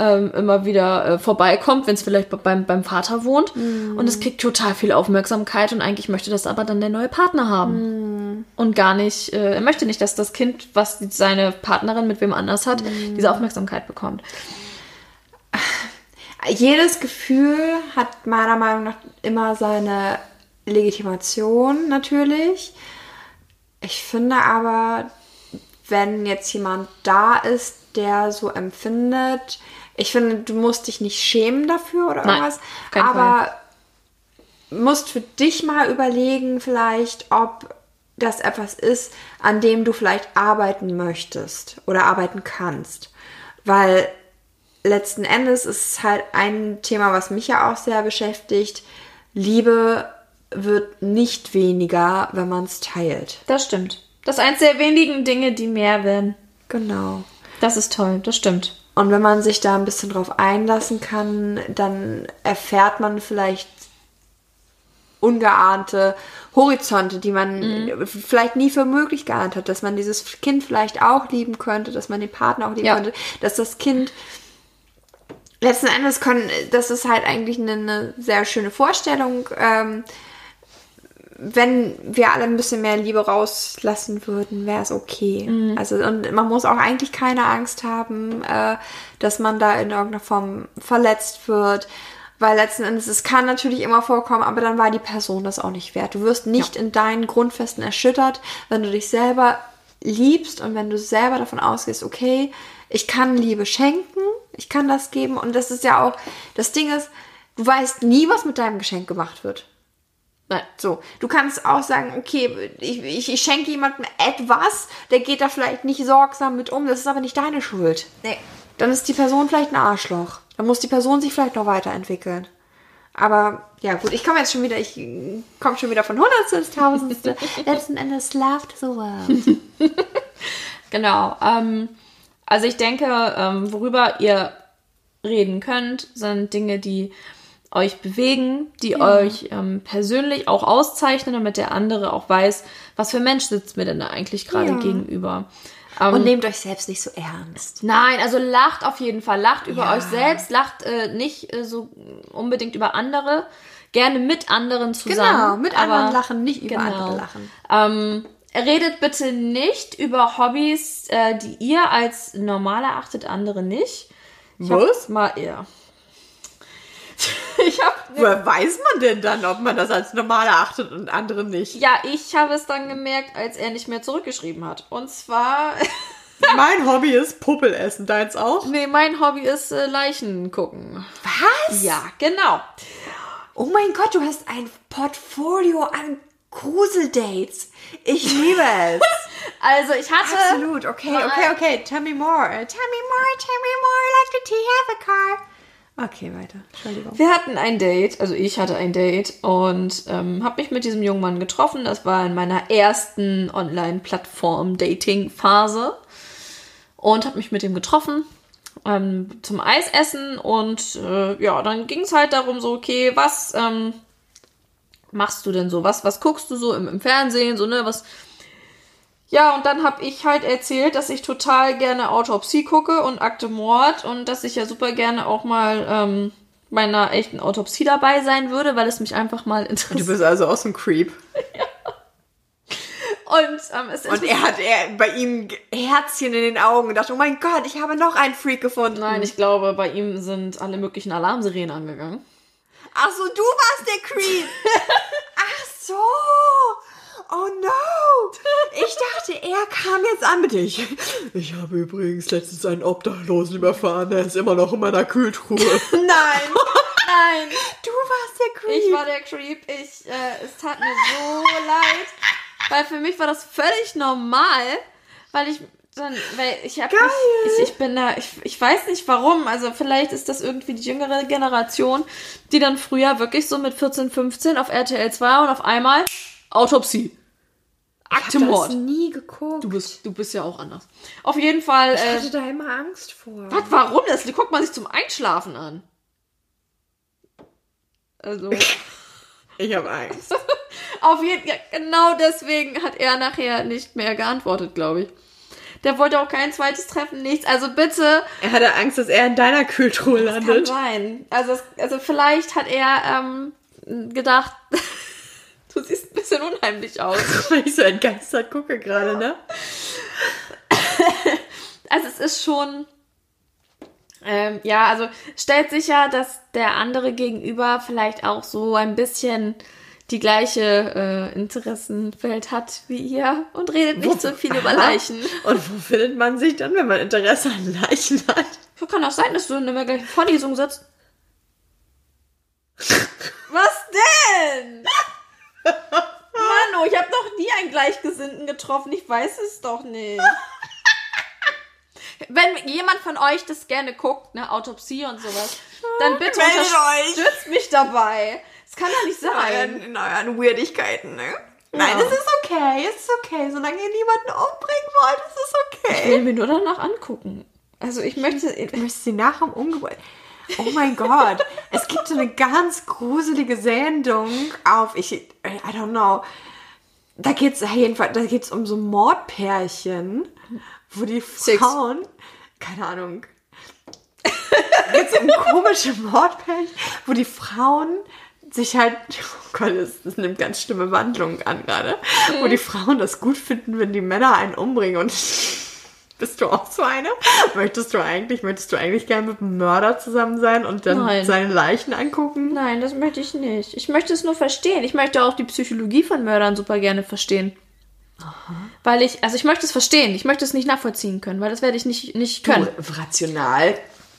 S2: ähm, immer wieder äh, vorbeikommt, wenn es vielleicht be- beim, beim Vater wohnt. Und es kriegt total viel Aufmerksamkeit und eigentlich möchte das aber dann der neue Partner haben. Und gar nicht, äh, er möchte nicht, dass das Kind, was seine Partnerin mit wem anders hat, diese Aufmerksamkeit bekommt.
S1: Jedes Gefühl hat meiner Meinung nach immer seine Legitimation natürlich. Ich finde aber, wenn jetzt jemand da ist, der so empfindet, ich finde, du musst dich nicht schämen dafür oder
S2: Nein,
S1: irgendwas, aber musst für dich mal überlegen, vielleicht, ob das etwas ist, an dem du vielleicht arbeiten möchtest oder arbeiten kannst. Weil letzten Endes ist es halt ein Thema, was mich ja auch sehr beschäftigt. Liebe wird nicht weniger, wenn man es teilt.
S2: Das stimmt. Das ist eins der wenigen Dinge, die mehr werden.
S1: Genau.
S2: Das ist toll, das stimmt.
S1: Und wenn man sich da ein bisschen drauf einlassen kann, dann erfährt man vielleicht ungeahnte Horizonte, die man vielleicht nie für möglich geahnt hat, dass man dieses Kind vielleicht auch lieben könnte, dass man den Partner auch lieben
S2: Ja.
S1: könnte, dass das Kind letzten Endes können, das ist halt eigentlich eine, eine sehr schöne Vorstellung, ähm, wenn wir alle ein bisschen mehr Liebe rauslassen würden, wäre es okay. Also und man muss auch eigentlich keine Angst haben, äh, dass man da in irgendeiner Form verletzt wird. Weil letzten Endes, es kann natürlich immer vorkommen, aber dann war die Person das auch nicht wert. Du wirst nicht in deinen Grundfesten erschüttert, wenn du dich selber liebst und wenn du selber davon ausgehst, okay, ich kann Liebe schenken, ich kann das geben und das ist ja auch, das Ding ist, du weißt nie, was mit deinem Geschenk gemacht wird.
S2: Nein.
S1: So, du kannst auch sagen, okay, ich, ich, ich schenke jemandem etwas, der geht da vielleicht nicht sorgsam mit um, das ist aber nicht deine Schuld.
S2: Nee.
S1: Dann ist die Person vielleicht ein Arschloch. Dann muss die Person sich vielleicht noch weiterentwickeln. Aber ja gut, ich komme jetzt schon wieder, ich komme schon wieder von Hundertstel ins Tausendste. Letzten Endes loved the world.
S2: Genau. Ähm, also ich denke, ähm, worüber ihr reden könnt, sind Dinge, die euch bewegen, die euch ähm, persönlich auch auszeichnen, damit der andere auch weiß, was für Mensch sitzt mir denn da eigentlich gerade
S1: Ja.
S2: gegenüber. Ähm,
S1: Und nehmt euch selbst nicht so ernst.
S2: Nein, also lacht auf jeden Fall. Lacht über
S1: Ja.
S2: euch selbst, lacht äh, nicht äh, so unbedingt über andere. Gerne mit anderen zusammen.
S1: Genau, mit anderen lachen, nicht über
S2: Genau.
S1: andere lachen.
S2: Ähm, redet bitte nicht über Hobbys, äh, die ihr als normal erachtet, andere nicht. Ich
S1: Was?
S2: Mal, ja. ich habe
S1: Woher weiß man denn dann, ob man das als normal erachtet und andere nicht?
S2: ja, ich habe es dann gemerkt, als er nicht mehr zurückgeschrieben hat. Und zwar,
S1: Mein Hobby ist Puppelessen, deins auch?
S2: nee, mein Hobby ist äh, Leichen gucken.
S1: Was?
S2: Ja, genau.
S1: Oh mein Gott, du hast ein Portfolio an Gruseldates. Ich liebe es.
S2: Also ich hatte
S1: Absolut. Okay, okay, okay. Tell me more. Tell me more, tell me more. Let the tea have a car. Okay, weiter. Entschuldigung.
S2: Wir hatten ein Date, also ich hatte ein Date und ähm, habe mich mit diesem jungen Mann getroffen. Das war in meiner ersten Online-Plattform-Dating-Phase und habe mich mit ihm getroffen ähm, zum Eisessen und äh, ja, dann ging es halt darum so, okay, was ähm, machst du denn so? Was, was guckst du so im, im Fernsehen? So, ne, was. Ja, und dann habe ich halt erzählt, dass ich total gerne Autopsie gucke und Akte Mord und dass ich ja super gerne auch mal ähm, bei einer echten Autopsie dabei sein würde, weil es mich einfach mal interessiert.
S1: bist also auch so ein Creep.
S2: Und ähm,
S1: Und er hat er, bei ihm Herzchen in den Augen und dachte, oh mein Gott, ich habe noch einen Freak gefunden.
S2: Nein, ich glaube, bei ihm sind alle möglichen Alarmsirenen angegangen.
S1: Ach so, du warst der Creep. Ach so. Oh no. Ich dachte, er kam jetzt an mit dich. Ich habe übrigens letztens einen Obdachlosen überfahren. Der ist immer noch in meiner Kühltruhe.
S2: Nein! Nein!
S1: Du warst der Creep.
S2: Ich war der Creep. Ich, äh, es tat mir so leid. Weil für mich war das völlig normal, weil ich dann, weil ich habe ich, ich bin da, ich, ich weiß nicht warum, also vielleicht ist das irgendwie die jüngere Generation, die dann früher wirklich so mit 14, 15 auf RTL 2 und auf einmal Autopsie. Akte
S1: ich habe nie geguckt.
S2: Du bist, du bist ja auch anders. Auf jeden Fall,
S1: ich
S2: äh,
S1: hatte da immer Angst vor.
S2: was, warum das? Guckt man sich zum Einschlafen an. Also.
S1: Ich habe Angst.
S2: Auf jeden Fall, genau deswegen hat er nachher nicht mehr geantwortet, glaube ich. Der wollte auch kein zweites Treffen, nichts. Also bitte,
S1: Er hatte Angst, dass er in deiner Kühltruhe
S2: kann
S1: landet.
S2: sein. Also, also vielleicht hat er ähm, gedacht, du siehst ein bisschen unheimlich aus.
S1: Weil ich so entgeistert gucke gerade, ne?
S2: Also es ist schon, ähm, ja, also stellt sicher, dass der andere gegenüber vielleicht auch so ein bisschen die gleiche äh, Interessenfeld hat wie ihr und redet nicht so viel über Leichen.
S1: Und wo findet man sich dann, wenn man Interesse an Leichen hat?
S2: So kann das sein, dass du in der gleichen Vorlesung sitzt. Was denn? Manu, ich habe noch nie einen Gleichgesinnten getroffen. Ich weiß es doch nicht. Wenn jemand von euch das gerne guckt, ne, Autopsie und sowas, dann bitte
S1: Meldet
S2: unterstützt mich dabei. Das kann doch nicht
S1: In
S2: sein.
S1: euren, in euren Weirdigkeiten, ne? Nein,
S2: Ja.
S1: es ist okay, es ist okay. Solange ihr niemanden umbringen wollt, es ist
S2: Ich
S1: okay.
S2: will mir nur danach angucken. Also ich möchte.
S1: Du möchtest sie nach dem Umgeburt. Oh mein Gott. Es gibt so eine ganz gruselige Sendung auf, ich, I don't know. Da geht's jedenfalls, da geht's um so Mordpärchen, wo die
S2: Six.
S1: Frauen, keine Ahnung, da geht's um komische Mordpärchen, wo die Frauen sich halt, oh Gott, das, das nimmt ganz schlimme Wandlungen an gerade, wo die Frauen das gut finden, wenn die Männer einen umbringen und Bist du auch so eine? Möchtest du eigentlich, möchtest du eigentlich gerne mit einem Mörder zusammen sein und dann
S2: Nein.
S1: seine Leichen angucken?
S2: Nein, das möchte ich nicht. Ich möchte es nur verstehen. Ich möchte auch die Psychologie von Mördern super gerne verstehen. Weil ich, also ich möchte es verstehen. Ich möchte es nicht nachvollziehen können, weil das werde ich nicht, nicht können.
S1: Du, rational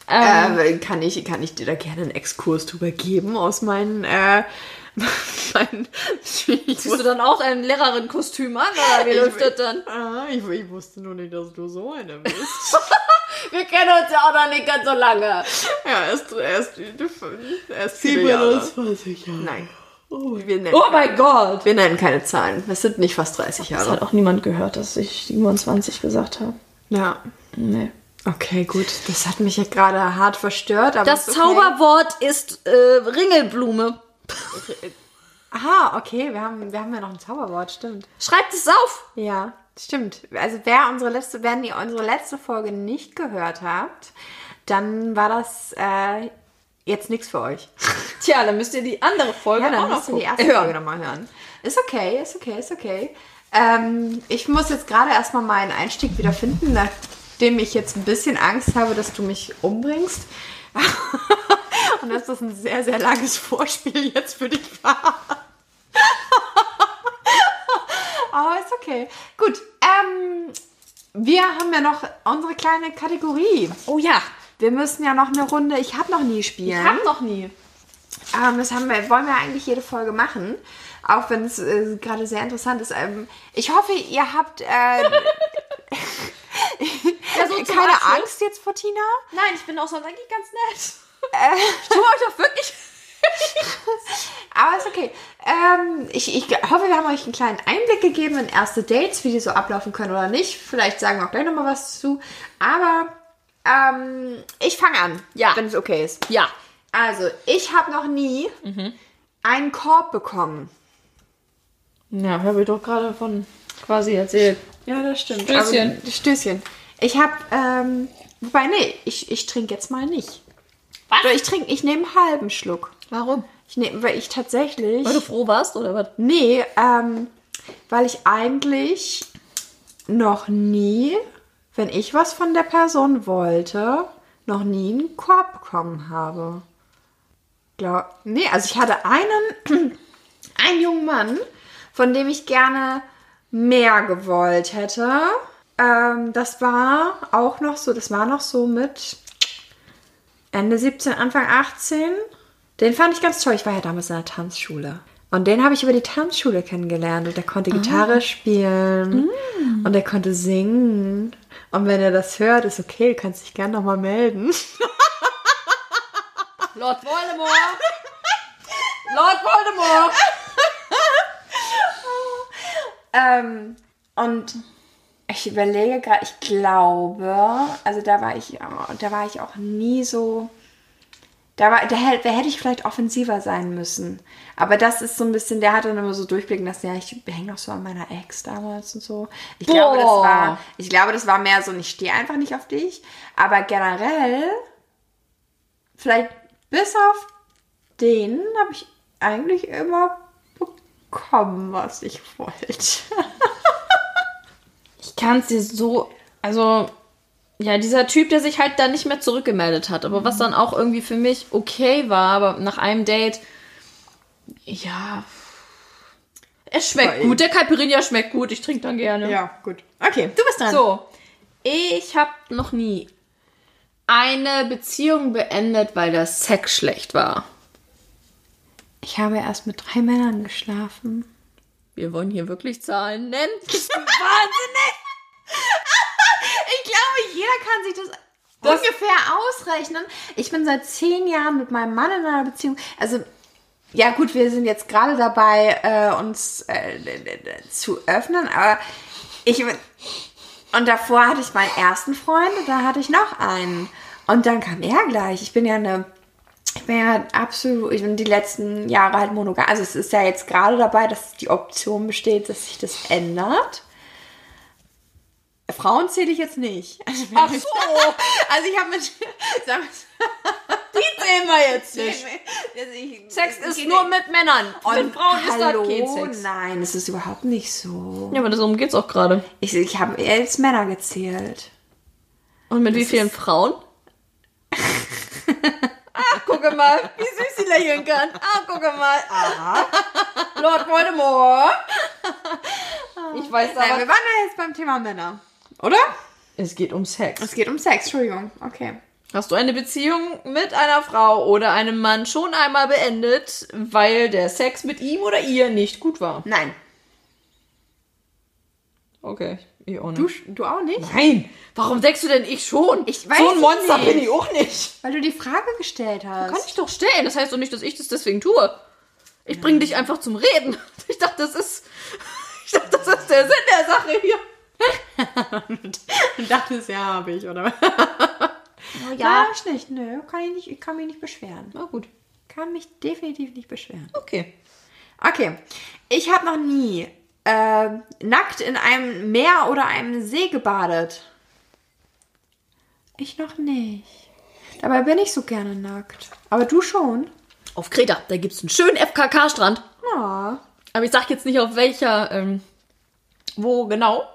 S2: Ähm.
S1: äh, kann, ich, kann ich dir da gerne einen Exkurs drüber geben aus meinen, äh, ich,
S2: Ziehst du dann auch ein Lehrerin-Kostüm an oder wie läuft das dann?
S1: ah, ich, ich wusste nur nicht, dass du so eine bist.
S2: Wir kennen uns ja auch noch nicht ganz so lange.
S1: ja, erst, erst, erst viele Jahre.
S2: 20 Jahre.
S1: Nein. wir, nennen,
S2: Oh mein Gott!
S1: wir nennen keine Zahlen. Es sind nicht fast 30
S2: Das
S1: Jahre.
S2: hat auch niemand gehört, dass ich 27 gesagt habe.
S1: Ja.
S2: Nee.
S1: Okay, gut. Das hat mich ja gerade hart verstört. Aber
S2: Das
S1: okay.
S2: Zauberwort ist äh, Ringelblume.
S1: Aha, okay. Wir haben, wir haben ja noch ein Zauberwort, stimmt.
S2: Schreibt es auf.
S1: Ja, stimmt. Also wer unsere letzte, wenn ihr unsere letzte Folge nicht gehört habt, dann war das äh, jetzt nichts für euch.
S2: Tja, dann müsst ihr die andere Folge
S1: Ja, dann
S2: auch noch
S1: müsst ihr die erste
S2: hören.
S1: Folge nochmal hören. Ist okay, ist okay, ist okay. Ähm, ich muss jetzt gerade erstmal meinen Einstieg wieder finden, nachdem ich jetzt ein bisschen Angst habe, dass du mich umbringst. Und dass das ein sehr, sehr langes Vorspiel jetzt für dich war. Aber ist okay. Gut, ähm, wir haben ja noch unsere kleine Kategorie.
S2: Oh ja,
S1: Wir müssen ja noch eine Runde Ich hab noch nie spielen.
S2: ich hab noch nie.
S1: Ähm, das haben wir, wollen wir eigentlich jede Folge machen. Auch wenn es äh, gerade sehr interessant ist. Ähm, ich hoffe, ihr habt äh,
S2: Ja, so
S1: keine. Angst jetzt vor Tina.
S2: Nein, ich bin auch sonst eigentlich ganz nett. Ich tue euch doch wirklich.
S1: Aber ist okay. Ähm, ich, ich hoffe, wir haben euch einen kleinen Einblick gegeben in erste Dates, wie die so ablaufen können oder nicht. Vielleicht sagen wir auch gleich nochmal was zu. Aber ähm, ich fange an,
S2: Ja.
S1: wenn es okay ist.
S2: Ja.
S1: Also, ich habe noch nie einen Korb bekommen.
S2: Ja, habe ich doch gerade von quasi erzählt.
S1: Ja, das stimmt.
S2: Stößchen.
S1: Aber, Stößchen. Ich habe, ähm, wobei, nee, ich, ich trinke jetzt mal nicht.
S2: Was?
S1: Ich trinke, ich nehme einen halben Schluck.
S2: Warum?
S1: Ich nehme, weil ich tatsächlich,
S2: Weil du froh warst oder was?
S1: nee, ähm, weil ich eigentlich noch nie, wenn ich was von der Person wollte, noch nie einen Korb bekommen habe. Glaub, nee, also ich hatte einen, einen jungen Mann, von dem ich gerne mehr gewollt hätte. Ähm, das war auch noch so, das war noch so mit Ende 17, Anfang 18. Den fand ich ganz toll. Ich war ja damals in der Tanzschule. Und den habe ich über die Tanzschule kennengelernt. Und der konnte Gitarre spielen. Und er konnte singen. Und wenn er das hört, ist okay, du kannst dich gerne nochmal melden.
S2: Lord Voldemort! Lord Voldemort!
S1: Ähm, und ich überlege gerade, ich glaube, also da war ich, da war ich auch nie so. Da, war, da, hätte, da hätte ich vielleicht offensiver sein müssen. Aber das ist so ein bisschen, der hat dann immer so durchblicken lassen, ja, ich hänge noch so an meiner Ex damals und so. Ich glaube, das war, ich glaube, das war mehr so, ich stehe einfach nicht auf dich. Aber generell, vielleicht bis auf den habe ich eigentlich immer bekommen, was ich wollte.
S2: Ich kann es dir so. Also, ja, dieser Typ, der sich halt dann nicht mehr zurückgemeldet hat. Aber was dann auch irgendwie für mich okay war, aber nach einem Date. Ja. Es schmeckt gut. Der Caipirinha schmeckt gut. Ich trinke dann gerne.
S1: Ja, gut. Okay, du bist dran.
S2: So. Ich habe noch nie eine Beziehung beendet, weil der Sex schlecht war.
S1: Ich habe erst mit drei Männern geschlafen.
S2: Wir wollen hier wirklich Zahlen nennen.
S1: Wahnsinnig! ich glaube, jeder kann sich das, ungefähr ausrechnen. Ich bin seit zehn Jahren mit meinem Mann in einer Beziehung. Also, ja gut, wir sind jetzt gerade dabei, äh, uns äh, zu öffnen, aber ich... Und davor hatte ich meinen ersten Freund und da hatte ich noch einen. Und dann kam er gleich. Ich bin ja eine ich bin ja absolut, ich bin die letzten Jahre halt monogam. Also es ist ja jetzt gerade dabei, dass die Option besteht, dass sich das ändert. Frauen zähle ich jetzt nicht. Also,
S2: Ach so.
S1: also ich habe mit...
S2: Die sehen wir jetzt nicht.
S1: ich,
S2: Sex ist nur mit Männern. mit Frauen ist das
S1: Hallo,
S2: kein Sex.
S1: nein, das ist überhaupt nicht so.
S2: Ja, aber darum geht's auch gerade.
S1: Ich, ich habe jetzt Männer gezählt.
S2: Und mit wie vielen Frauen? ah, gucke mal, wie süß sie lächeln kann. Ah, gucke mal. Aha. Lord Voldemort. Ich weiß
S1: Nein, wir
S2: aber...
S1: waren ja jetzt beim Thema Männer. Oder?
S2: Es geht um Sex.
S1: Es geht um Sex, Entschuldigung. Okay.
S2: Hast du eine Beziehung mit einer Frau oder einem Mann schon einmal beendet, weil der Sex mit ihm oder ihr nicht gut war?
S1: Nein.
S2: Okay, ich auch nicht.
S1: Du, du auch nicht?
S2: Nein, warum denkst du denn ich schon?
S1: Ich weiß
S2: so ein Monster
S1: nicht.
S2: bin ich auch nicht.
S1: Weil du die Frage gestellt hast.
S2: Kann ich doch stellen. Das heißt doch nicht, dass ich das deswegen tue. Ich bringe dich einfach zum Reden. Ich dachte, das ist. Ich dachte, das ist der Sinn der Sache hier.
S1: Du dachtest, ja, habe ich, oder?
S2: Oh,
S1: Ja, ich nicht. Nö, kann ich, nicht, ich kann mich nicht beschweren.
S2: Na gut.
S1: Kann mich definitiv nicht beschweren.
S2: Okay.
S1: Okay. Ich habe noch nie äh, nackt in einem Meer oder einem See gebadet. Ich noch nicht. Dabei bin ich so gerne nackt. Aber du schon?
S2: Auf Kreta, da gibt es einen schönen FKK-Strand.
S1: Ja.
S2: Aber ich sag jetzt nicht auf welcher, ähm, wo genau.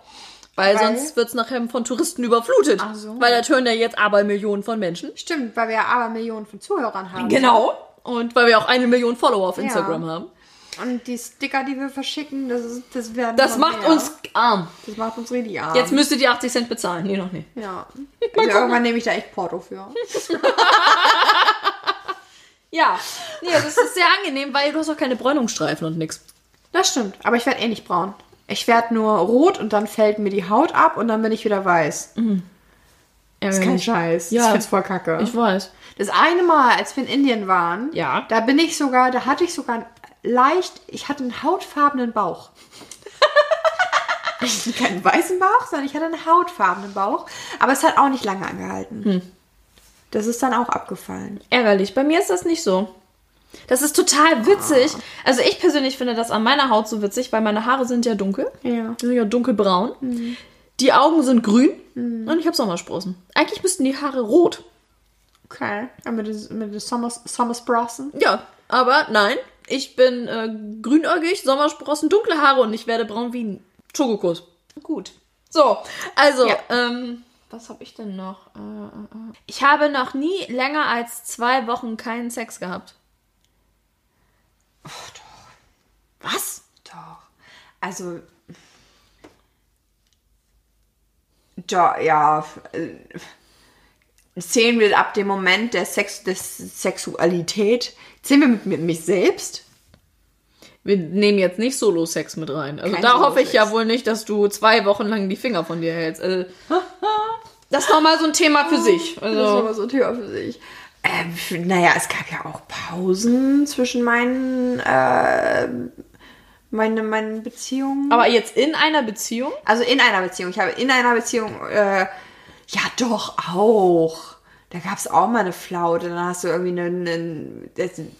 S2: Weil,
S1: Weil?
S2: sonst wird es nachher von Touristen überflutet.
S1: Ach so.
S2: Weil da hören ja jetzt aber Millionen von Menschen.
S1: Stimmt, weil wir ja aber Millionen von Zuhörern haben.
S2: Genau. Und weil wir auch eine Million Follower auf Instagram
S1: Ja.
S2: haben.
S1: Und die Sticker, die wir verschicken, das, ist, das werden
S2: Das macht
S1: mehr.
S2: uns arm.
S1: Das macht uns richtig arm.
S2: Jetzt müsstet ihr 80 Cent bezahlen. Nee, noch nicht.
S1: Ja. Also irgendwann nehme ich da echt Porto für.
S2: Ja. Nee, es ist sehr angenehm, weil du hast auch keine Bräunungsstreifen und nix.
S1: Das stimmt. Aber ich werde eh nicht braun. Ich werde nur rot und dann fällt mir die Haut ab und dann bin ich wieder weiß. Das ist kein Scheiß.
S2: Ja.
S1: Ich find's voll kacke.
S2: Ich weiß.
S1: das eine Mal, als wir in Indien waren,
S2: Ja.
S1: da bin ich sogar, da hatte ich sogar leicht, ich hatte einen hautfarbenen Bauch. Keinen weißen Bauch, sondern ich hatte einen hautfarbenen Bauch. Aber es hat auch nicht lange angehalten.
S2: Hm.
S1: Das ist dann auch abgefallen.
S2: Ärgerlich. Bei mir ist das nicht so. Das ist total witzig. Also ich persönlich finde das an meiner Haut so witzig, weil meine Haare sind ja dunkel.
S1: Ja.
S2: Die sind ja dunkelbraun. Die Augen sind grün. Und ich habe Sommersprossen. Eigentlich müssten die Haare rot.
S1: Okay. Ja, mit den, mit den Summersprossen.
S2: Ja, aber nein. Ich bin äh, grünäugig, Sommersprossen, dunkle Haare und ich werde braun wie ein Schokokuss. Gut. So, also,
S1: Ja.
S2: ähm, was habe ich denn noch? Äh, äh, äh. Ich habe noch nie länger als zwei Wochen keinen Sex gehabt. Was?
S1: Doch. Also. Ja, ja. äh, Zählen wir ab dem Moment der Sex, des Sexualität, zählen wir mit, mit mich selbst?
S2: Wir nehmen jetzt nicht Solo-Sex mit rein. Also
S1: Kein
S2: da hoffe ich ja wohl nicht, dass du zwei Wochen lang die Finger von dir hältst. Also, das ist nochmal so ein Thema für sich.
S1: Das ist
S2: Also,
S1: aber so ein Thema für sich. F- naja, es gab ja auch Pausen zwischen meinen, äh, meine, meinen Beziehungen.
S2: aber jetzt in einer Beziehung?
S1: Also in einer Beziehung. Ich habe in einer Beziehung, äh, ja doch auch. Da gab es auch mal eine Flaute. Dann hast du irgendwie einen, einen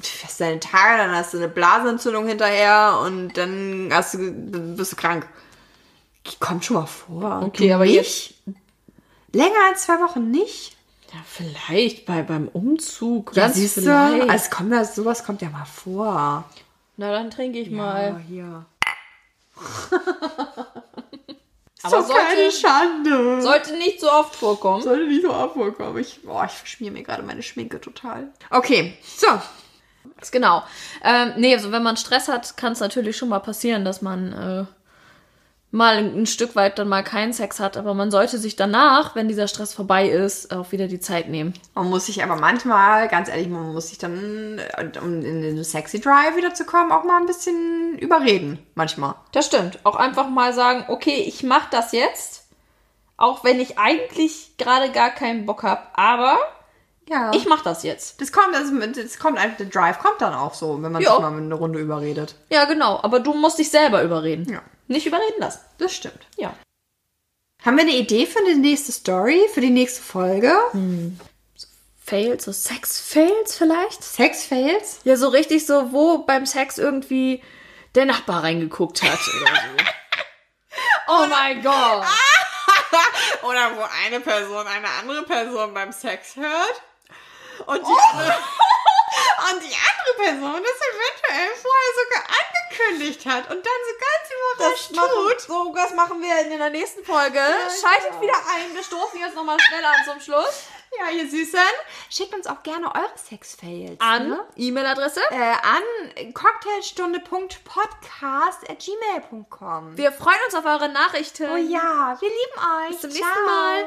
S1: fast deine Tage, dann hast du eine Blasenentzündung hinterher und dann hast du, dann bist du krank. Kommt schon mal vor.
S2: Okay,
S1: Du
S2: aber
S1: nicht? Länger als zwei Wochen nicht?
S2: Ja, vielleicht bei, beim Umzug.
S1: Ja,
S2: Ganz
S1: siehst du?
S2: vielleicht.
S1: Also kommt das, sowas kommt ja mal vor.
S2: Na, dann trinke ich
S1: Ja,
S2: mal.
S1: hier.
S2: Aber
S1: Ist doch keine
S2: sollte,
S1: Schande.
S2: sollte nicht so oft vorkommen.
S1: Sollte nicht so oft vorkommen. Ich, boah, ich verschmier mir gerade meine Schminke total. Okay, so.
S2: Genau. Ähm, nee, also wenn man Stress hat, kann es natürlich schon mal passieren, dass man äh, mal ein Stück weit dann mal keinen Sex hat. Aber man sollte sich danach, wenn dieser Stress vorbei ist, auch wieder die Zeit nehmen.
S1: Man muss sich aber manchmal, ganz ehrlich, man muss sich dann, äh, um in den Sexy Drive wieder zu kommen, auch mal ein bisschen überreden. Manchmal.
S2: Das stimmt. Auch einfach mal sagen, okay, ich mache das jetzt, auch wenn ich eigentlich gerade gar keinen Bock habe. Aber
S1: Ja.
S2: ich mache das jetzt.
S1: das kommt, das, das kommt einfach, der Drive kommt dann auch so, wenn man
S2: Ja.
S1: sich mal eine Runde überredet.
S2: Ja, genau. Aber du musst dich selber überreden.
S1: Ja.
S2: Nicht überreden lassen.
S1: Das stimmt.
S2: Ja.
S1: Haben wir eine Idee für die nächste Story, für die nächste Folge?
S2: Fails, so Sex-Fails vielleicht?
S1: Sex-Fails?
S2: Ja, so richtig so, wo beim Sex irgendwie der Nachbar reingeguckt hat oder so. oh mein Gott.
S1: Oder wo eine Person eine andere Person beim Sex hört und die,
S2: Oh.
S1: Und die andere Person ist eventuell vorher sogar angekündigt hat und dann so ganz überrascht
S2: Das, machen,
S1: tut.
S2: so, das machen wir in der nächsten Folge. Schaltet
S1: genau.
S2: wieder ein. Wir stoßen jetzt nochmal schnell an zum Schluss.
S1: Ja, ihr Süßen, schickt uns auch gerne eure Sexfails.
S2: An
S1: Ne?
S2: E-Mail-Adresse.
S1: Äh, an cocktailstunde.podcast.gmail.com.
S2: Wir freuen uns auf eure Nachrichten.
S1: Oh ja, wir lieben euch.
S2: Bis zum nächsten Mal.